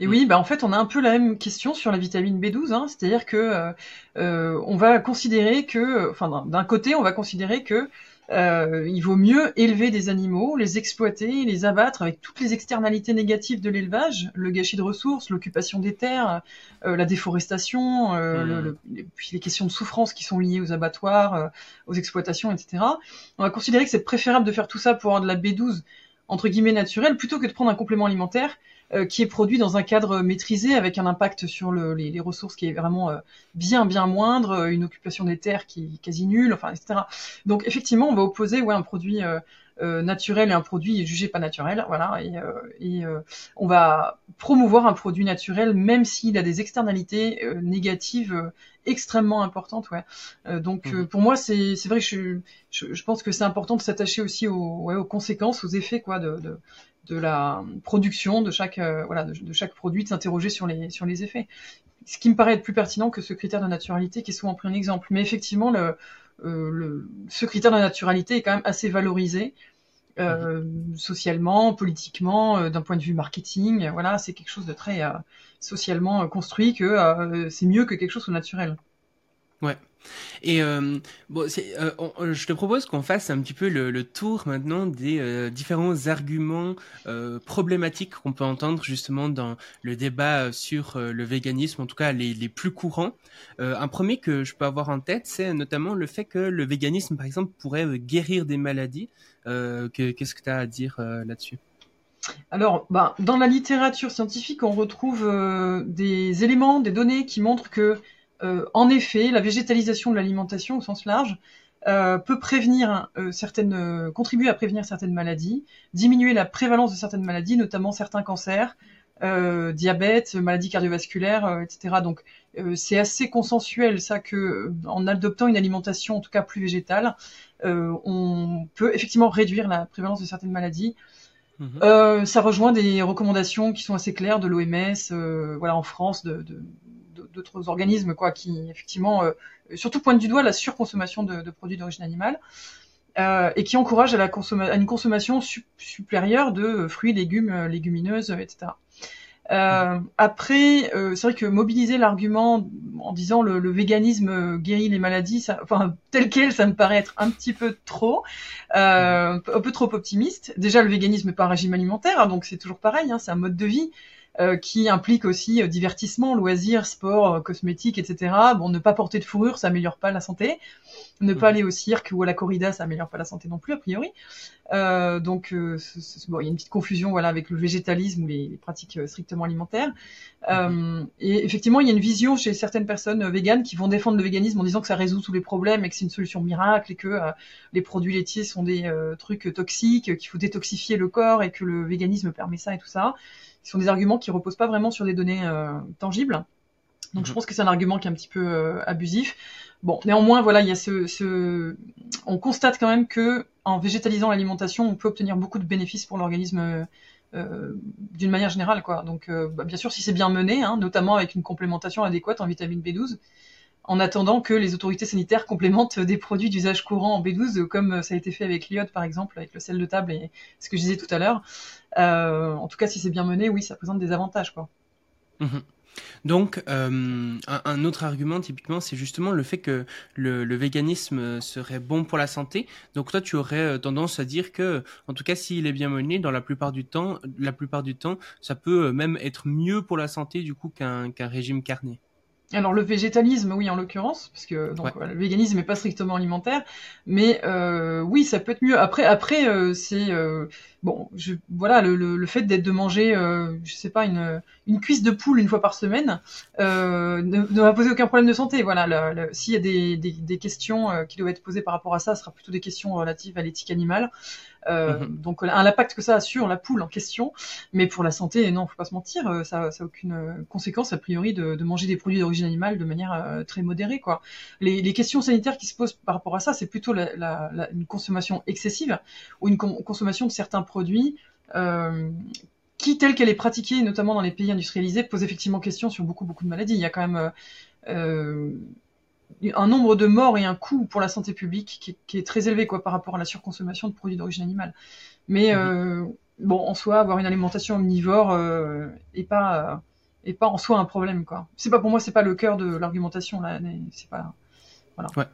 Et oui, bah en fait, on a un peu la même question sur la vitamine B12, hein, c'est-à-dire que euh, euh, on va considérer que, enfin, d'un côté, on va considérer que euh, il vaut mieux élever des animaux, les exploiter, les abattre avec toutes les externalités négatives de l'élevage, le gâchis de ressources, l'occupation des terres, euh, la déforestation, euh, le, le, puis les questions de souffrance qui sont liées aux abattoirs, euh, aux exploitations, etc. On va considérer que c'est préférable de faire tout ça pour avoir de la B12 entre guillemets naturelle plutôt que de prendre un complément alimentaire qui est produit dans un cadre maîtrisé avec un impact sur le, les, les, ressources qui est vraiment euh, bien bien moindre, euh, une occupation des terres qui est quasi nulle, enfin etc. Donc effectivement, on va opposer ouais un produit euh, naturel et un produit jugé pas naturel, voilà, et, et on va promouvoir un produit naturel même s'il a des externalités négatives extrêmement importantes, ouais. donc mmh. pour moi c'est c'est vrai que je, je, je pense que c'est important de s'attacher aussi aux, ouais, aux conséquences, aux effets quoi de, de de la production de chaque euh, voilà de, de, chaque produit de s'interroger sur les sur les effets. Ce qui me paraît être plus pertinent que ce critère de naturalité qui est souvent pris en exemple. Mais effectivement le, euh, le ce critère de naturalité est quand même assez valorisé euh, mmh. socialement politiquement d'un point de vue marketing. Voilà c'est quelque chose de très socialement construit que c'est mieux que quelque chose de naturel ouais et euh, bon, euh, on, je te propose qu'on fasse un petit peu le, tour maintenant des euh, différents arguments euh, problématiques qu'on peut entendre justement dans le débat sur euh, le véganisme, en tout cas les, les plus courants. un premier que je peux avoir en tête, c'est notamment le fait que le véganisme, par exemple, pourrait guérir des maladies. Qu'est-ce que tu as à dire là-dessus? Alors, bah, dans la littérature scientifique, on retrouve des éléments, des données qui montrent que euh, en effet, la végétalisation de l'alimentation au sens large euh, peut prévenir euh, certaines, euh, contribuer à prévenir certaines maladies, diminuer la prévalence de certaines maladies, notamment certains cancers, euh, diabète, maladies cardiovasculaires, etc. Donc c'est assez consensuel ça que en adoptant une alimentation en tout cas plus végétale, on peut effectivement réduire la prévalence de certaines maladies. Mmh. ça rejoint des recommandations qui sont assez claires de l'OMS, voilà en France, de, de, d'autres organismes quoi qui effectivement euh, surtout pointent du doigt la surconsommation de, produits d'origine animale euh, et qui encouragent à, la consommation à une consommation su supérieure de fruits, légumes, euh, légumineuses, etc. Euh, après, euh, c'est vrai que mobiliser l'argument en disant le, le, véganisme guérit les maladies, enfin tel quel, ça me paraît être un petit peu trop, euh, un peu trop optimiste. Déjà, le véganisme n'est pas un régime alimentaire, hein, donc c'est toujours pareil, hein, c'est un mode de vie. Euh, qui implique aussi euh, divertissement, loisirs, sport, euh, cosmétiques, etc. Bon, ne pas porter de fourrure, ça améliore pas la santé. Ne pas mmh. aller au cirque ou à la corrida, ça améliore pas la santé non plus, a priori. Euh, donc, euh, bon, il y a une petite confusion, voilà, avec le végétalisme ou les, les pratiques strictement alimentaires. Euh, et effectivement, il y a une vision chez certaines personnes véganes qui vont défendre le véganisme en disant que ça résout tous les problèmes et que c'est une solution miracle et que les produits laitiers sont des trucs toxiques, qu'il faut détoxifier le corps et que le véganisme permet ça et tout ça qui sont des arguments qui reposent pas vraiment sur des données euh, tangibles. Donc je mhm. pense que c'est un argument qui est un petit peu euh, abusif. Bon, néanmoins, voilà, il y a ce, ce, on constate quand même que en végétalisant l'alimentation, on peut obtenir beaucoup de bénéfices pour l'organisme euh, d'une manière générale, quoi. Donc, euh, bah, bien sûr, si c'est bien mené, hein, notamment avec une complémentation adéquate en vitamine B12, en attendant que les autorités sanitaires complémentent des produits d'usage courant en B12, comme ça a été fait avec l'iode, par exemple, avec le sel de table et ce que je disais tout à l'heure. Euh, en tout cas, si c'est bien mené, oui, ça présente des avantages, quoi. Mmh. Donc, euh, un, autre argument, typiquement, c'est justement le fait que le, véganisme serait bon pour la santé. Donc, toi, tu aurais euh, tendance à dire que, en tout cas, s'il est bien mené, dans la plupart du temps, la plupart du temps, ça peut même être mieux pour la santé, du coup, qu'un qu'un régime carné. Alors le végétalisme, oui, en l'occurrence, parce que donc, ouais. voilà, le véganisme n'est pas strictement alimentaire, mais euh, oui, ça peut être mieux. Après, après, euh, c'est euh, bon, je, voilà, le, le, le fait d'être de manger, euh, je sais pas, une, une cuisse de poule une fois par semaine, euh, ne, ne, va poser aucun problème de santé. Voilà, s'il y a des, des, des questions euh, qui doivent être posées par rapport à ça, ce sera plutôt des questions relatives à l'éthique animale. Euh, mmh. Donc un impact que ça a sur la poule en question, mais pour la santé, non, faut pas se mentir, euh, ça, ça a aucune euh, conséquence a priori de, de manger des produits d'origine animale de manière euh, très modérée, quoi. Les, les, questions sanitaires qui se posent par rapport à ça, c'est plutôt la, la, la, une consommation excessive ou une consommation de certains produits. Euh, qui, telle qu'elle est pratiquée, notamment dans les pays industrialisés, pose effectivement question sur beaucoup beaucoup de maladies. Il y a quand même euh, un nombre de morts et un coût pour la santé publique qui est, qui est, très élevé quoi par rapport à la surconsommation de produits d'origine animale. Mais euh, bon, en soi, avoir une alimentation omnivore euh, est pas et pas en soi un problème quoi. C'est pas pour moi, c'est pas le cœur de l'argumentation là. C'est pas voilà. Ouais.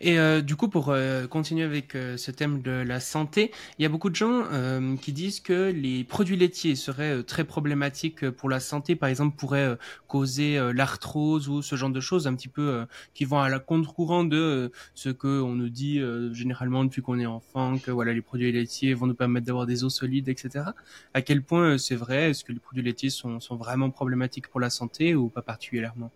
Et euh, du coup, pour euh, continuer avec euh, ce thème de la santé, il y a beaucoup de gens qui disent que les produits laitiers seraient très problématiques pour la santé, par exemple, pourraient causer l'arthrose ou ce genre de choses, un petit peu qui vont à la contre-courant de ce que on nous dit généralement depuis qu'on est enfant, que voilà, les produits laitiers vont nous permettre d'avoir des os solides, etc. À quel point c'est vrai? Est-ce que les produits laitiers sont, sont vraiment problématiques pour la santé ou pas particulièrement?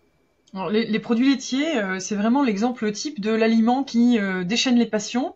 Les, produits laitiers, euh, c'est vraiment l'exemple type de l'aliment qui euh, déchaîne les passions.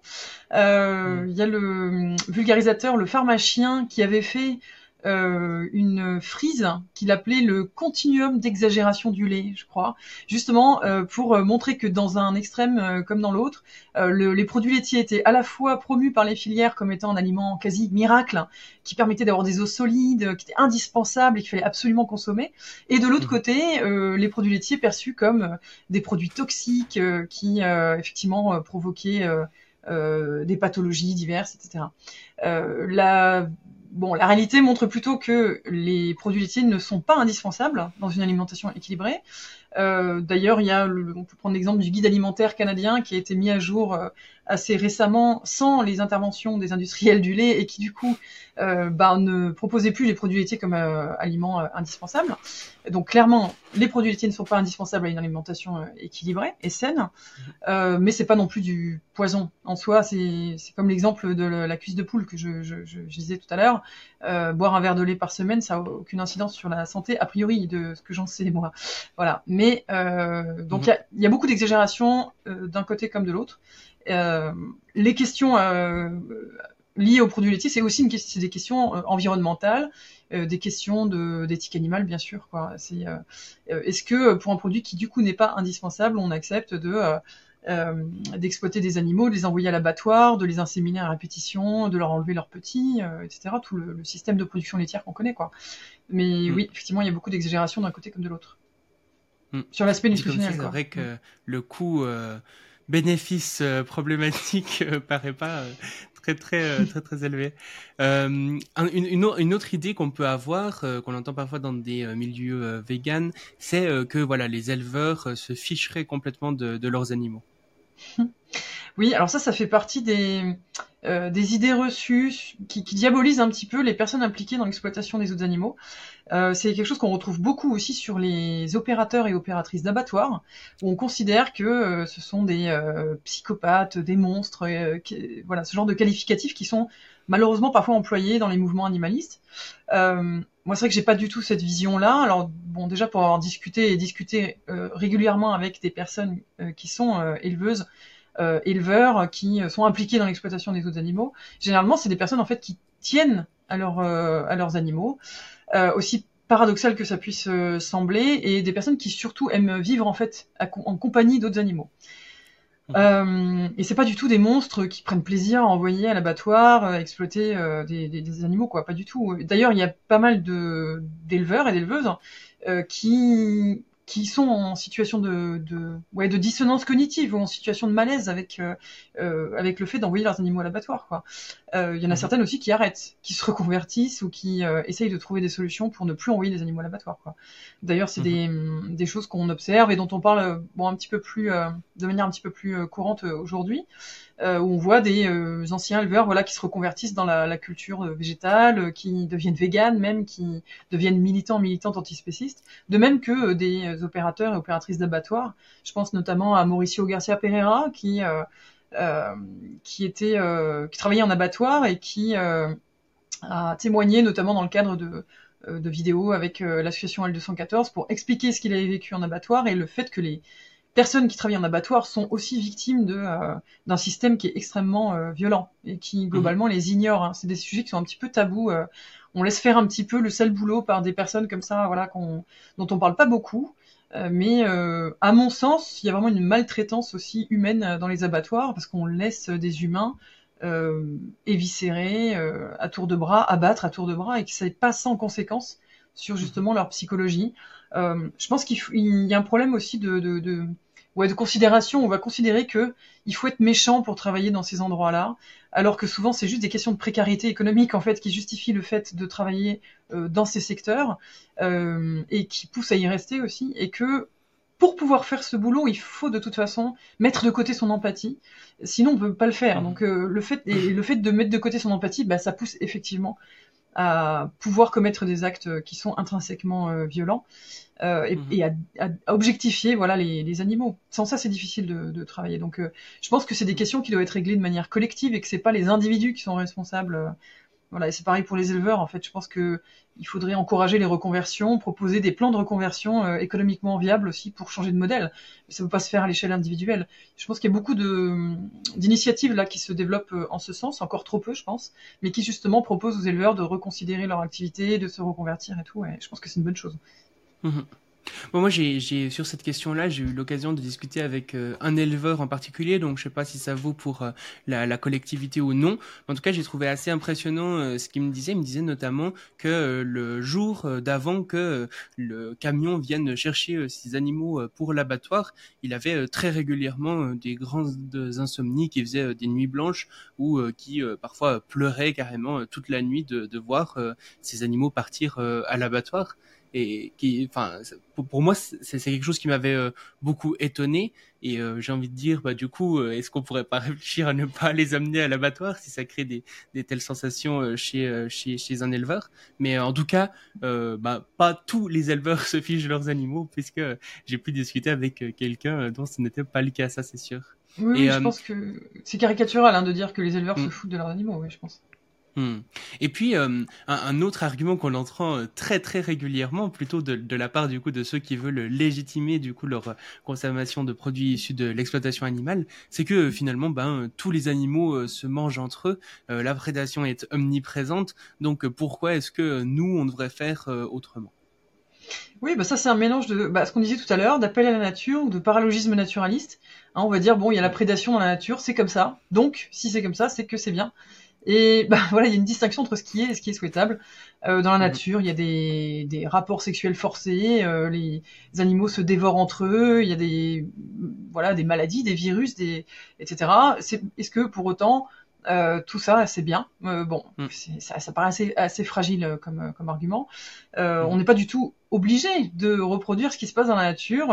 Euh, mm. Il y a le hum, vulgarisateur, le pharmacien, qui avait fait euh, une frise qu'il appelait le continuum d'exagération du lait, je crois, justement euh, pour euh, montrer que dans un extrême comme dans l'autre, les produits laitiers étaient à la fois promus par les filières comme étant un aliment quasi miracle qui permettait d'avoir des os solides, qui était indispensable et qu'il fallait absolument consommer, et de l'autre mmh. côté, les produits laitiers perçus comme des produits toxiques qui effectivement provoquaient des pathologies diverses, etc. la bon, la réalité montre plutôt que les produits laitiers ne sont pas indispensables dans une alimentation équilibrée. Euh, D'ailleurs, il y a, on peut prendre l'exemple du guide alimentaire canadien qui a été mis à jour euh, assez récemment sans les interventions des industriels du lait et qui du coup euh, bah, ne proposait plus les produits laitiers comme aliments indispensables. Donc clairement, les produits laitiers ne sont pas indispensables à une alimentation équilibrée et saine, euh, mais c'est pas non plus du poison en soi. C'est comme l'exemple de la cuisse de poule que je, je, je, disais tout à l'heure. boire un verre de lait par semaine, ça a aucune incidence sur la santé a priori de ce que j'en sais moi. Voilà. Mais donc il y, y, a beaucoup d'exagération d'un côté comme de l'autre. Euh, les questions euh, liées aux produits laitiers, c'est aussi une question, des questions euh, environnementales, des questions d'éthique animale, bien sûr. Est-ce que pour un produit qui du coup n'est pas indispensable, on accepte de d'exploiter des animaux, de les envoyer à l'abattoir, de les inséminer à répétition, de leur enlever leurs petits, etc. Tout le, système de production laitière qu'on connaît, quoi. Mais mm. oui, effectivement, il y a beaucoup d'exagération d'un côté comme de l'autre. Mm. Sur l'aspect nutritionnel. C'est vrai que le coût bénéfice euh, problématique euh, paraît pas euh, très très très très élevé. une, une, autre idée qu'on peut avoir, qu'on entend parfois dans des milieux véganes, c'est que voilà les éleveurs se ficheraient complètement de, de leurs animaux. Oui, alors ça, ça fait partie des, euh, idées reçues qui, diabolisent un petit peu les personnes impliquées dans l'exploitation des autres animaux. Euh, c'est quelque chose qu'on retrouve beaucoup aussi sur les opérateurs et opératrices d'abattoirs, où on considère que euh, ce sont des psychopathes, des monstres, voilà, ce genre de qualificatifs qui sont malheureusement parfois employés dans les mouvements animalistes. moi, c'est vrai que j'ai pas du tout cette vision-là. Alors, bon, déjà pour avoir discuté et discuté régulièrement avec des personnes qui sont éleveuses, euh, éleveurs qui sont impliqués dans l'exploitation des autres animaux. Généralement, c'est des personnes en fait qui tiennent à, euh, à leurs animaux, euh, aussi paradoxal que ça puisse sembler, et des personnes qui surtout aiment vivre en fait en compagnie d'autres animaux. Euh, et c'est pas du tout des monstres qui prennent plaisir à envoyer à l'abattoir, à exploiter des, des, animaux, quoi, pas du tout. D'ailleurs, il y a pas mal d'éleveurs et d'éleveuses euh, qui qui sont en situation de, de, ouais, de dissonance cognitive ou en situation de malaise avec, euh, euh avec le fait d'envoyer leurs animaux à l'abattoir. Quoi. Euh, il y en a mhm. certaines aussi qui arrêtent, qui se reconvertissent ou qui essayent de trouver des solutions pour ne plus envoyer des animaux à l'abattoir. Quoi. D'ailleurs, c'est des, mhm. des choses qu'on observe et dont on parle bon, un petit peu plus, de manière un petit peu plus courante aujourd'hui. Où on voit des anciens éleveurs voilà, qui se reconvertissent dans la, la culture végétale, qui deviennent véganes même, qui deviennent militants, militantes antispécistes, de même que des opérateurs et opératrices d'abattoirs. Je pense notamment à Mauricio Garcia Pereira, qui, qui, était, qui travaillait en abattoir et qui a témoigné notamment dans le cadre de, de vidéos avec l'association L214 pour expliquer ce qu'il avait vécu en abattoir et le fait que les, personnes qui travaillent en abattoir sont aussi victimes de euh, d'un système qui est extrêmement euh, violent et qui mhm. globalement les ignore. Hein. C'est des sujets qui sont un petit peu tabous. Euh. on laisse faire un petit peu le sale boulot par des personnes comme ça, voilà, qu'on, dont on parle pas beaucoup. Mais à mon sens, il y a vraiment une maltraitance aussi humaine dans les abattoirs parce qu'on laisse des humains éviscérer à tour de bras, abattre à tour de bras et que c'est pas sans conséquences sur justement leur psychologie. Euh, je pense qu'il y a un problème aussi de ouais, de considération. On va considérer que il faut être méchant pour travailler dans ces endroits-là, alors que souvent c'est juste des questions de précarité économique en fait qui justifient le fait de travailler euh, dans ces secteurs euh, et qui poussent à y rester aussi, et que pour pouvoir faire ce boulot, il faut de toute façon mettre de côté son empathie. Sinon, on peut pas le faire. Mmh. Donc, euh, le fait et le fait de mettre de côté son empathie, bah, ça pousse effectivement à pouvoir commettre des actes qui sont intrinsèquement violents euh, et, mhm. à, à, objectifier voilà les, les, animaux. Sans ça, c'est difficile de, de, travailler. Donc, euh, je pense que c'est des questions qui doivent être réglées de manière collective et que c'est pas les individus qui sont responsables euh, voilà, et c'est pareil pour les éleveurs. En fait, je pense que il faudrait encourager les reconversions, proposer des plans de reconversion euh, économiquement viables aussi pour changer de modèle. Mais ça ne peut pas se faire à l'échelle individuelle. Je pense qu'il y a beaucoup de d'initiatives là qui se développent en ce sens, encore trop peu, je pense, mais qui justement proposent aux éleveurs de reconsidérer leur activité, de se reconvertir et tout. Et je pense que c'est une bonne chose. Mmh Bon, moi, j'ai, sur cette question-là, j'ai eu l'occasion de discuter avec euh, un éleveur en particulier, donc je sais pas si ça vaut pour euh, la, collectivité ou non. En tout cas, j'ai trouvé assez impressionnant euh, ce qu'il me disait. Il me disait notamment que le jour d'avant que le camion vienne chercher ces animaux pour l'abattoir, il avait très régulièrement des grandes insomnies qui faisaient des nuits blanches ou qui parfois pleuraient carrément toute la nuit de, de voir ces animaux partir à l'abattoir et qui, enfin, pour, moi, c'est quelque chose qui m'avait euh, beaucoup étonné. Et euh, j'ai envie de dire, bah, du coup, euh, est-ce qu'on pourrait pas réfléchir à ne pas les amener à l'abattoir si ça crée des, des telles sensations chez, chez, chez un éleveur? Mais en tout cas, bah, pas tous les éleveurs se fichent leurs animaux, puisque j'ai pu discuter avec quelqu'un dont ce n'était pas le cas, ça c'est sûr. Oui, je pense que c'est caricatural hein, de dire que les éleveurs se mm. foutent de leurs animaux, oui, je pense. Hmm. Et puis euh, un, autre argument qu'on entend euh, très très régulièrement, plutôt de, la part du coup de ceux qui veulent légitimer du coup leur consommation de produits issus de l'exploitation animale, c'est que finalement ben tous les animaux euh, se mangent entre eux, la prédation est omniprésente, donc pourquoi est-ce que nous on devrait faire autrement? Oui, bah ça c'est un mélange de bah, ce qu'on disait tout à l'heure, d'appel à la nature, de paralogisme naturaliste. Hein, on va dire bon, il y a la prédation dans la nature, c'est comme ça. Donc, si c'est comme ça, c'est que c'est bien. Et bah, voilà, il y a une distinction entre ce qui est et ce qui est souhaitable. Euh, dans la mhm. nature, il y a des, des rapports sexuels forcés, euh, les, animaux se dévorent entre eux, il y a des voilà des maladies, des virus, des etc. Est-ce que pour autant euh, tout ça c'est bien? Euh, Bon, mm. ça, ça paraît assez, assez fragile comme, comme argument. Euh, mm. On n'est pas du tout obligé de reproduire ce qui se passe dans la nature.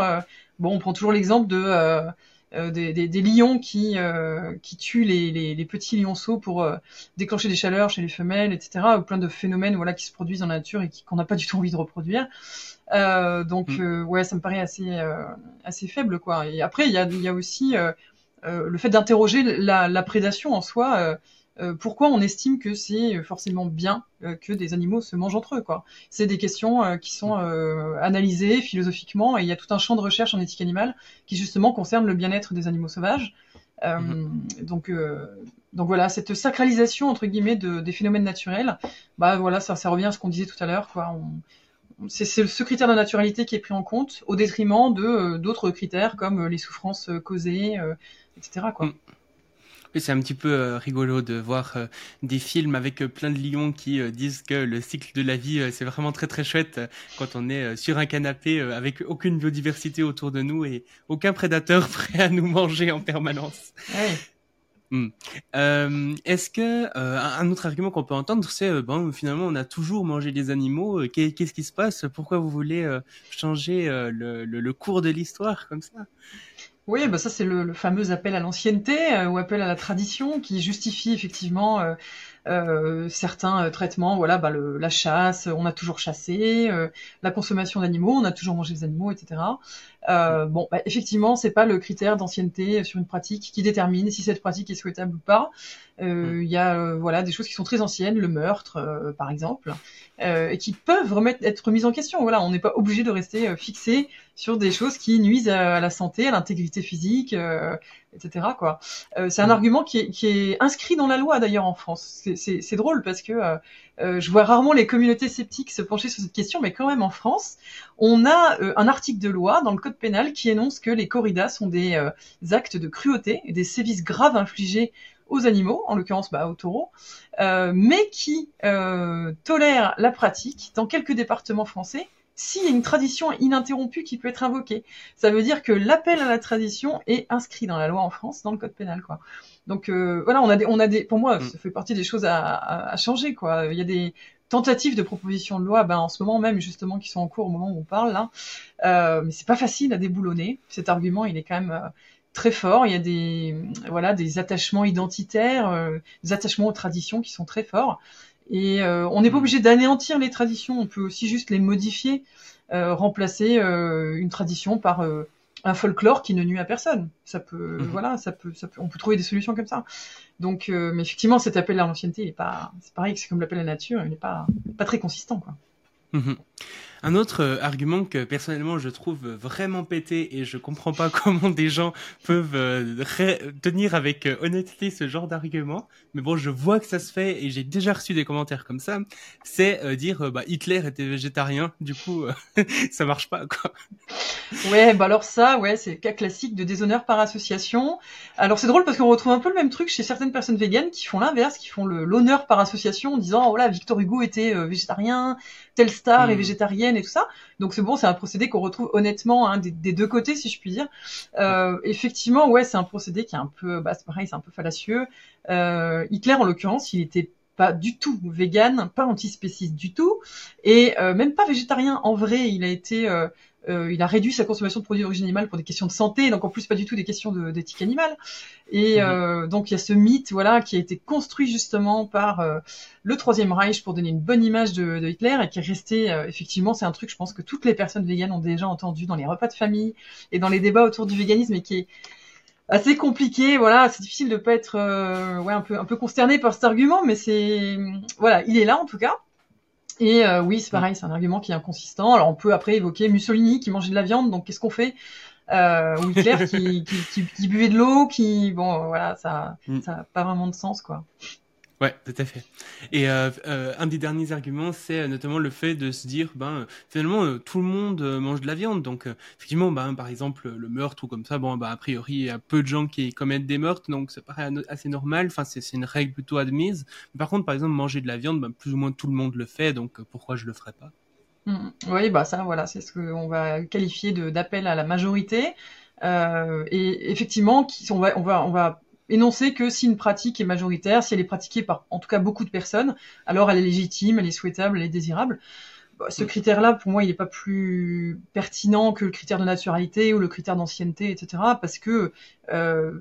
bon, on prend toujours l'exemple de euh, des, des, des, lions qui, euh, qui tuent les, les, les, petits lionceaux pour euh, déclencher des chaleurs chez les femelles, etc. Ou plein de phénomènes voilà, qui se produisent dans la nature et qu'on n'a pas du tout envie de reproduire. donc mm. ouais, ça me paraît assez, assez faible. quoi. Et après, il y a, y a aussi le fait d'interroger la, la, prédation en soi. Euh, pourquoi on estime que c'est forcément bien euh, que des animaux se mangent entre eux quoi? C'est des questions euh, qui sont analysées philosophiquement et il y a tout un champ de recherche en éthique animale qui justement concerne le bien-être des animaux sauvages. Mm-hmm. Donc donc voilà, cette sacralisation entre guillemets de, des phénomènes naturels, bah voilà, ça, ça revient à ce qu'on disait tout à l'heure, quoi. c'est ce critère de naturalité qui est pris en compte au détriment de d'autres critères comme les souffrances causées, etc. Quoi. Mm c'est un petit peu euh, rigolo de voir euh, des films avec euh, plein de lions qui disent que le cycle de la vie, c'est vraiment très très chouette quand on est sur un canapé avec aucune biodiversité autour de nous et aucun prédateur prêt à nous manger en permanence. Hmm. Est-ce que un autre argument qu'on peut entendre, c'est bon finalement on a toujours mangé des animaux. Qu'est-ce qui se passe? Pourquoi vous voulez changer le, le, le, cours de l'histoire comme ça? Oui, bah ça c'est le, le, fameux appel à l'ancienneté euh, ou appel à la tradition qui justifie effectivement euh, euh, certains euh, traitements, voilà, bah, le, la chasse, on a toujours chassé, euh, la consommation d'animaux, on a toujours mangé des animaux, etc. Euh, bon, bah, effectivement, c'est pas le critère d'ancienneté sur une pratique qui détermine si cette pratique est souhaitable ou pas. Mm. Il y a voilà des choses qui sont très anciennes, le meurtre, par exemple, et qui peuvent remettre, être mises en question. Voilà, on n'est pas obligé de rester fixé sur des choses qui nuisent à, la santé, à l'intégrité physique, etc. Quoi. Euh, c'est un mm. argument qui est, qui est, inscrit dans la loi d'ailleurs en France. C'est drôle parce que euh, euh, je vois rarement les communautés sceptiques se pencher sur cette question, mais quand même en France, on a euh, un article de loi dans le code pénal qui énonce que les corridas sont des euh, actes de cruauté et des sévices graves infligés aux animaux, en l'occurrence bah, aux taureaux, mais qui tolèrent la pratique dans quelques départements français s'il y a une tradition ininterrompue qui peut être invoquée. Ça veut dire que l'appel à la tradition est inscrit dans la loi en France, dans le code pénal, quoi. Donc euh, voilà, on a des, on a des, pour moi, mm. ça fait partie des choses à, à, changer, quoi. Il y a des tentatives de propositions de loi, ben en ce moment même justement, qui sont en cours au moment où on parle là, euh, mais c'est pas facile à déboulonner. Cet argument, il est quand même euh, très fort. Il y a des, voilà, des attachements identitaires, euh, des attachements aux traditions qui sont très forts. Et euh, on n'est pas mm. obligé d'anéantir les traditions, on peut aussi juste les modifier, euh, remplacer euh, une tradition par un folklore qui ne nuit à personne. Ça peut, mm-hmm. voilà, ça peut, ça peut, on peut trouver des solutions comme ça. Donc, mais effectivement, cet appel à l'ancienneté, il est pas, c'est pareil, c'est comme l'appel à la nature, il n'est pas, pas très consistant, quoi. Mm-hmm. Un autre euh, argument que personnellement je trouve vraiment pété et je comprends pas comment des gens peuvent euh, tenir avec euh, honnêteté ce genre d'argument, mais bon, je vois que ça se fait et j'ai déjà reçu des commentaires comme ça, c'est dire bah Hitler était végétarien, du coup ça marche pas quoi. Ouais, bah alors ça, ouais, c'est le cas classique de déshonneur par association. Alors c'est drôle parce qu'on retrouve un peu le même truc chez certaines personnes véganes qui font l'inverse, qui font l'honneur par association en disant oh là Victor Hugo était végétarien, telle star est hmm. Et tout ça. Donc c'est bon, c'est un procédé qu'on retrouve honnêtement hein, des, deux côtés, si je puis dire. Euh, effectivement, ouais, c'est un procédé qui est un peu, bah, c'est pareil, c'est un peu fallacieux. Euh, Hitler, en l'occurrence, il était pas du tout vegan, pas antispéciste du tout, et euh, même pas végétarien en vrai. Il a été il a réduit sa consommation de produits d'origine animale pour des questions de santé, donc en plus pas du tout des questions d'éthique animale. Et mhm. euh, donc il y a ce mythe, voilà, qui a été construit justement par euh, le Troisième Reich pour donner une bonne image de, de Hitler et qui est resté, effectivement, c'est un truc, je pense que toutes les personnes véganes ont déjà entendu dans les repas de famille et dans les débats autour du véganisme, et qui est assez compliqué. Voilà, c'est difficile de pas être, ouais, un peu un peu consterné par cet argument, mais c'est, voilà, il est là en tout cas. Et euh, oui, c'est pareil, c'est un argument qui est inconsistant. Alors on peut après évoquer Mussolini qui mangeait de la viande, donc qu'est-ce qu'on fait? Euh, Ou Hitler qui, qui, qui, buvait de l'eau, qui bon voilà, ça, mm. ça a pas vraiment de sens quoi. Ouais, tout à fait. Et euh, euh, un des derniers arguments, c'est euh, notamment le fait de se dire, ben finalement tout le monde mange de la viande, donc effectivement, ben par exemple le meurtre ou comme ça, bon, ben a priori il y a peu de gens qui commettent des meurtres, donc ça paraît assez normal. Enfin, c'est une règle plutôt admise. par contre, par exemple, manger de la viande, ben, plus ou moins tout le monde le fait, donc pourquoi je le ferais pas? Mmh. Oui, bah ça, voilà, c'est ce qu'on va qualifier d'appel à la majorité. et effectivement, on va, on va, on va énoncer que si une pratique est majoritaire, si elle est pratiquée par en tout cas beaucoup de personnes, alors elle est légitime, elle est souhaitable, elle est désirable. Bah, ce mm. critère-là, pour moi, il n'est pas plus pertinent que le critère de naturalité ou le critère d'ancienneté, etc. Parce que euh,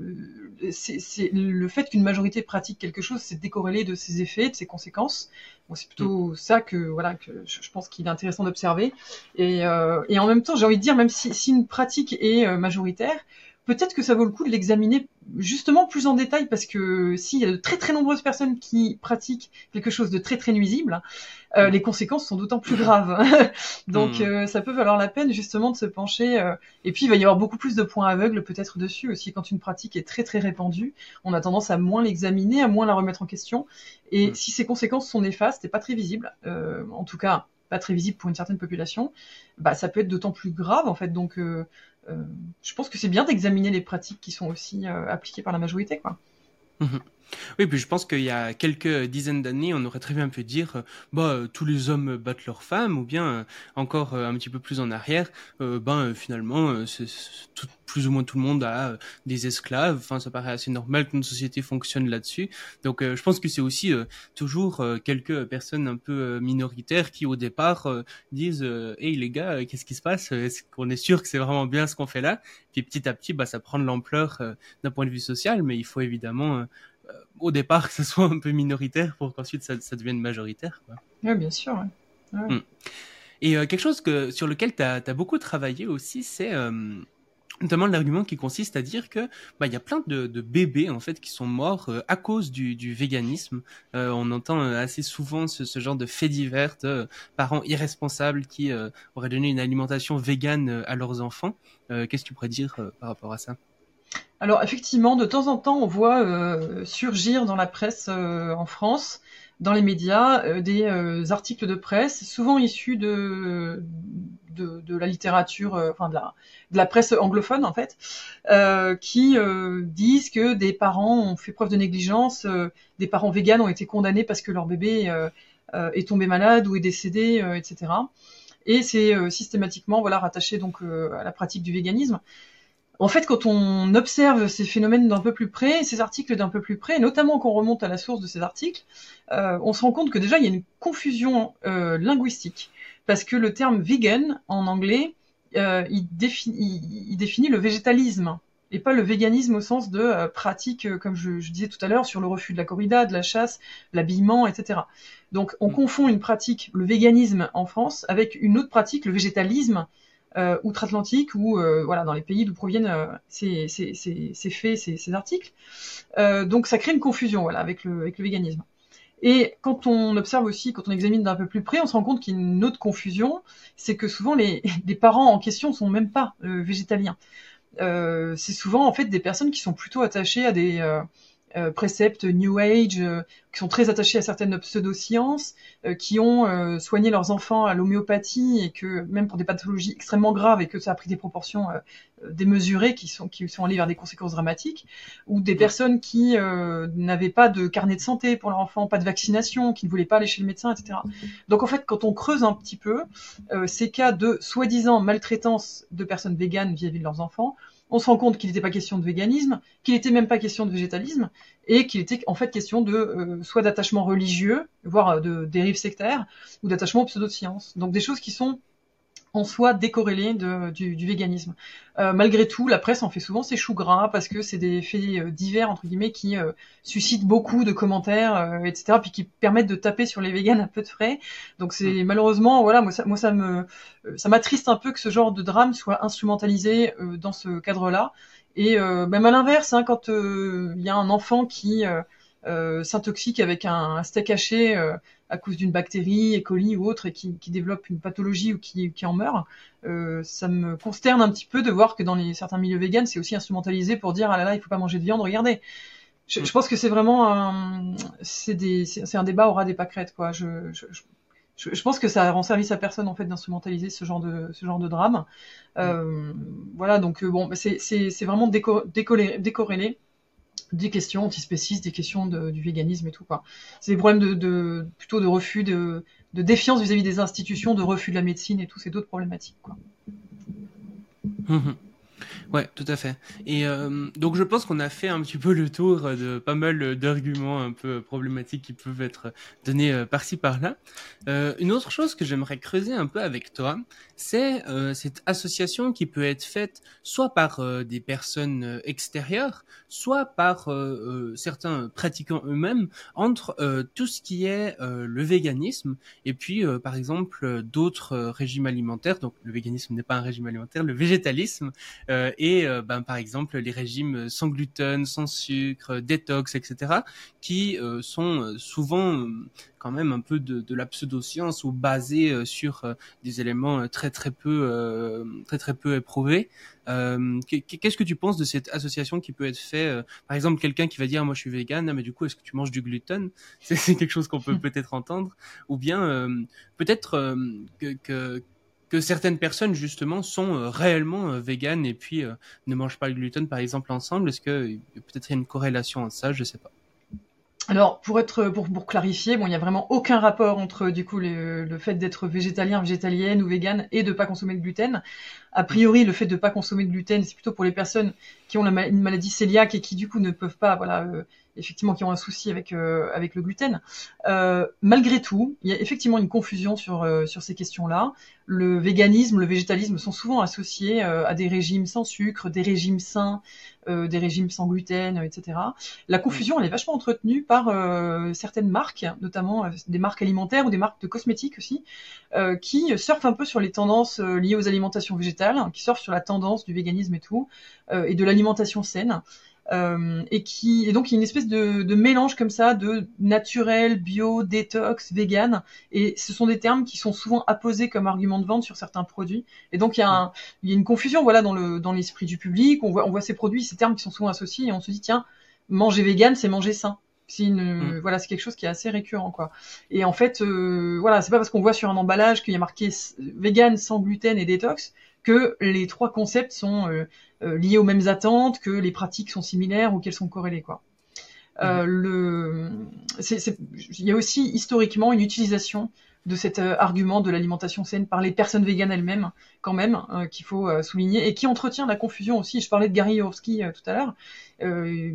c'est le fait qu'une majorité pratique quelque chose, c'est décorrélé de ses effets, de ses conséquences. Bon, c'est plutôt mm. ça que voilà que je, pense qu'il est intéressant d'observer. Et, euh, et, en même temps, j'ai envie de dire, même si, si une pratique est euh, majoritaire, peut-être que ça vaut le coup de l'examiner justement plus en détail parce que s'il y a de très très nombreuses personnes qui pratiquent quelque chose de très très nuisible, euh, les conséquences sont d'autant plus graves. Donc hmm. euh, ça peut valoir la peine justement de se pencher. Euh, et puis il va y avoir beaucoup plus de points aveugles peut-être dessus aussi quand une pratique est très très répandue. On a tendance à moins l'examiner, à moins la remettre en question. Et hmm. si ces conséquences sont néfastes et pas très visibles, en tout cas pas très visibles pour une certaine population, bah ça peut être d'autant plus grave en fait. Donc euh, je pense que c'est bien d'examiner les pratiques qui sont aussi euh, appliquées par la majorité, quoi. Oui, puis je pense qu'il y a quelques dizaines d'années, on aurait très bien pu dire, euh, bah, tous les hommes battent leurs femmes, ou bien encore un petit peu plus en arrière, ben finalement, c'est tout, plus ou moins tout le monde a euh, des esclaves. Enfin, ça paraît assez normal qu'une société fonctionne là-dessus. Donc, euh, je pense que c'est aussi euh, toujours quelques personnes un peu minoritaires qui, au départ, disent "Hey les gars, qu'est-ce qui se passe? Est-ce qu'on est sûr que c'est vraiment bien ce qu'on fait là? Puis petit à petit, bah, ça prend de l'ampleur d'un point de vue social, mais il faut évidemment au départ que ce soit un peu minoritaire pour qu'ensuite ça, ça, devienne majoritaire. Oui, bien sûr. Hmm. Et quelque chose que, sur lequel tu as, beaucoup travaillé aussi, c'est notamment l'argument qui consiste à dire que bah il y a plein de, de, bébés en fait qui sont morts euh, à cause du, du véganisme. Euh, on entend euh, assez souvent ce, ce, genre de faits divers de parents irresponsables qui auraient donné une alimentation végane à leurs enfants. Qu'est-ce que tu pourrais dire par rapport à ça? Alors effectivement, de temps en temps, on voit surgir dans la presse en France dans les médias des articles de presse, souvent issus de, de, la littérature, enfin de la, de la presse anglophone en fait, euh, qui euh, disent que des parents ont fait preuve de négligence, euh, des parents véganes ont été condamnés parce que leur bébé est tombé malade ou est décédé, etc. et c'est systématiquement voilà rattaché donc à la pratique du véganisme. En fait, quand on observe ces phénomènes d'un peu plus près, ces articles d'un peu plus près, notamment quand on remonte à la source de ces articles, on se rend compte que déjà il y a une confusion linguistique parce que le terme vegan en anglais, euh, il, définit, il, définit le végétalisme et pas le véganisme au sens de euh, pratique, euh, comme je, je, disais tout à l'heure, sur le refus de la corrida, de la chasse, l'habillement, etc. Donc on mm. confond une pratique, le véganisme en France, avec une autre pratique, le végétalisme euh, outre-Atlantique ou euh, voilà dans les pays d'où proviennent ces, ces, ces, ces, faits, ces, articles. donc ça crée une confusion voilà avec le, avec le véganisme. Et quand on observe aussi, quand on examine d'un peu plus près, on se rend compte qu'il y a une autre confusion, c'est que souvent les, les, parents en question sont même pas euh, végétaliens. Euh, c'est souvent en fait des personnes qui sont plutôt attachées à des, euh, euh, préceptes New Age, euh, qui sont très attachés à certaines pseudosciences, euh, qui ont soigné leurs enfants à l'homéopathie et que même pour des pathologies extrêmement graves et que ça a pris des proportions démesurées qui sont qui sont allées vers des conséquences dramatiques, ou des personnes qui n'avaient pas de carnet de santé pour leur enfant, pas de vaccination, qui ne voulaient pas aller chez le médecin, etc. Donc en fait, quand on creuse un petit peu ces cas de soi-disant maltraitance de personnes véganes vis-à-vis de leurs enfants, on se rend compte qu'il n'était pas question de véganisme, qu'il n'était même pas question de végétalisme, et qu'il était en fait question de euh, soit d'attachement religieux, voire de dérive sectaire, ou d'attachement aux pseudosciences. Donc des choses qui sont en soi décorrélé de, du, du, véganisme. Euh, malgré tout, la presse en fait souvent ses choux gras parce que c'est des faits euh, divers entre guillemets qui euh, suscitent beaucoup de commentaires, euh, etc. Puis qui permettent de taper sur les véganes à peu de frais. Donc c'est mm. malheureusement, voilà, moi ça, moi ça me, ça m'attriste un peu que ce genre de drame soit instrumentalisé dans ce cadre-là. Et même à l'inverse, hein, quand il y a un enfant qui s'intoxique avec un, un steak haché à cause d'une bactérie, E. coli ou autre, et qui, qui développe une pathologie ou qui, qui en meurt, euh, ça me consterne un petit peu de voir que dans les, certains milieux véganes, c'est aussi instrumentalisé pour dire ah là là, il faut pas manger de viande, regardez. Je, je pense que c'est vraiment un, c'est un débat au ras des pâquerettes, quoi. Je, je, je, pense que ça rend service à personne en fait d'instrumentaliser ce genre de ce genre de drame. Euh, voilà, donc euh, bon, c'est c'est vraiment déco, décorrélé des questions antispécistes, des questions de, du véganisme et tout quoi. C'est des problèmes de, de, plutôt de refus, de, de défiance vis-à-vis des institutions, de refus de la médecine et tout, c'est d'autres problématiques quoi. Mmh Ouais, tout à fait. Et euh, donc je pense qu'on a fait un petit peu le tour de pas mal d'arguments un peu problématiques qui peuvent être donnés euh, par-ci par-là. Euh, une autre chose que j'aimerais creuser un peu avec toi, c'est euh, cette association qui peut être faite soit par euh, des personnes euh, extérieures, soit par certains pratiquants eux-mêmes entre tout ce qui est le véganisme et puis par exemple d'autres régimes alimentaires. Donc le véganisme n'est pas un régime alimentaire, le végétalisme et ben, par exemple les régimes sans gluten, sans sucre, détox, etc., qui sont souvent quand même un peu de, de la pseudoscience ou basé euh, sur euh, des éléments euh, très très peu très très peu éprouvés. Qu'est-ce que tu penses de cette association qui peut être fait Par exemple, quelqu'un qui va dire moi je suis vegan, mais du coup est-ce que tu manges du gluten? C'est quelque chose qu'on peut peut-être entendre. Ou bien peut-être que, que que certaines personnes justement sont réellement véganes et puis ne mangent pas le gluten par exemple ensemble Est-ce que peut-être il y a une corrélation à ça? Je sais pas. Alors, pour être, pour, pour clarifier, bon, il n'y a vraiment aucun rapport entre, du coup, le, fait d'être végétalien, végétalienne ou végane et de pas consommer de gluten. A priori, le fait de pas consommer de gluten, c'est plutôt pour les personnes qui ont une maladie cœliaque et qui, du coup, ne peuvent pas, voilà, euh, effectivement, qui ont un souci avec, euh, avec le gluten. Euh, malgré tout, il y a effectivement une confusion sur, euh, sur ces questions-là. Le véganisme, le végétalisme sont souvent associés à des régimes sans sucre, des régimes sains, des régimes sans gluten, etc. La confusion, elle est vachement entretenue par certaines marques, notamment des marques alimentaires ou des marques de cosmétiques aussi, qui surfent un peu sur les tendances liées aux alimentations végétales, qui surfent sur la tendance du véganisme et tout, et de l'alimentation saine. Euh, et qui et donc il y a une espèce de, de, mélange comme ça de naturel, bio, détox, vegan, et ce sont des termes qui sont souvent apposés comme argument de vente sur certains produits. Et donc il y a, un, il y a une confusion voilà dans le dans l'esprit du public. On voit on voit ces produits, ces termes qui sont souvent associés, et on se dit tiens manger vegan c'est manger sain. C'est une, mm. voilà, c'est quelque chose qui est assez récurrent, quoi. Et en fait, euh, voilà, c'est pas parce qu'on voit sur un emballage qu'il y a marqué vegan sans gluten et détox que les trois concepts sont euh, euh, liés aux mêmes attentes, que les pratiques sont similaires ou qu'elles sont corrélées, quoi. Euh, le, c'est, il y a aussi historiquement une utilisation de cet argument de l'alimentation saine par les personnes véganes elles-mêmes, quand même, qu'il faut souligner, et qui entretient la confusion aussi. Je parlais de Gary tout à l'heure.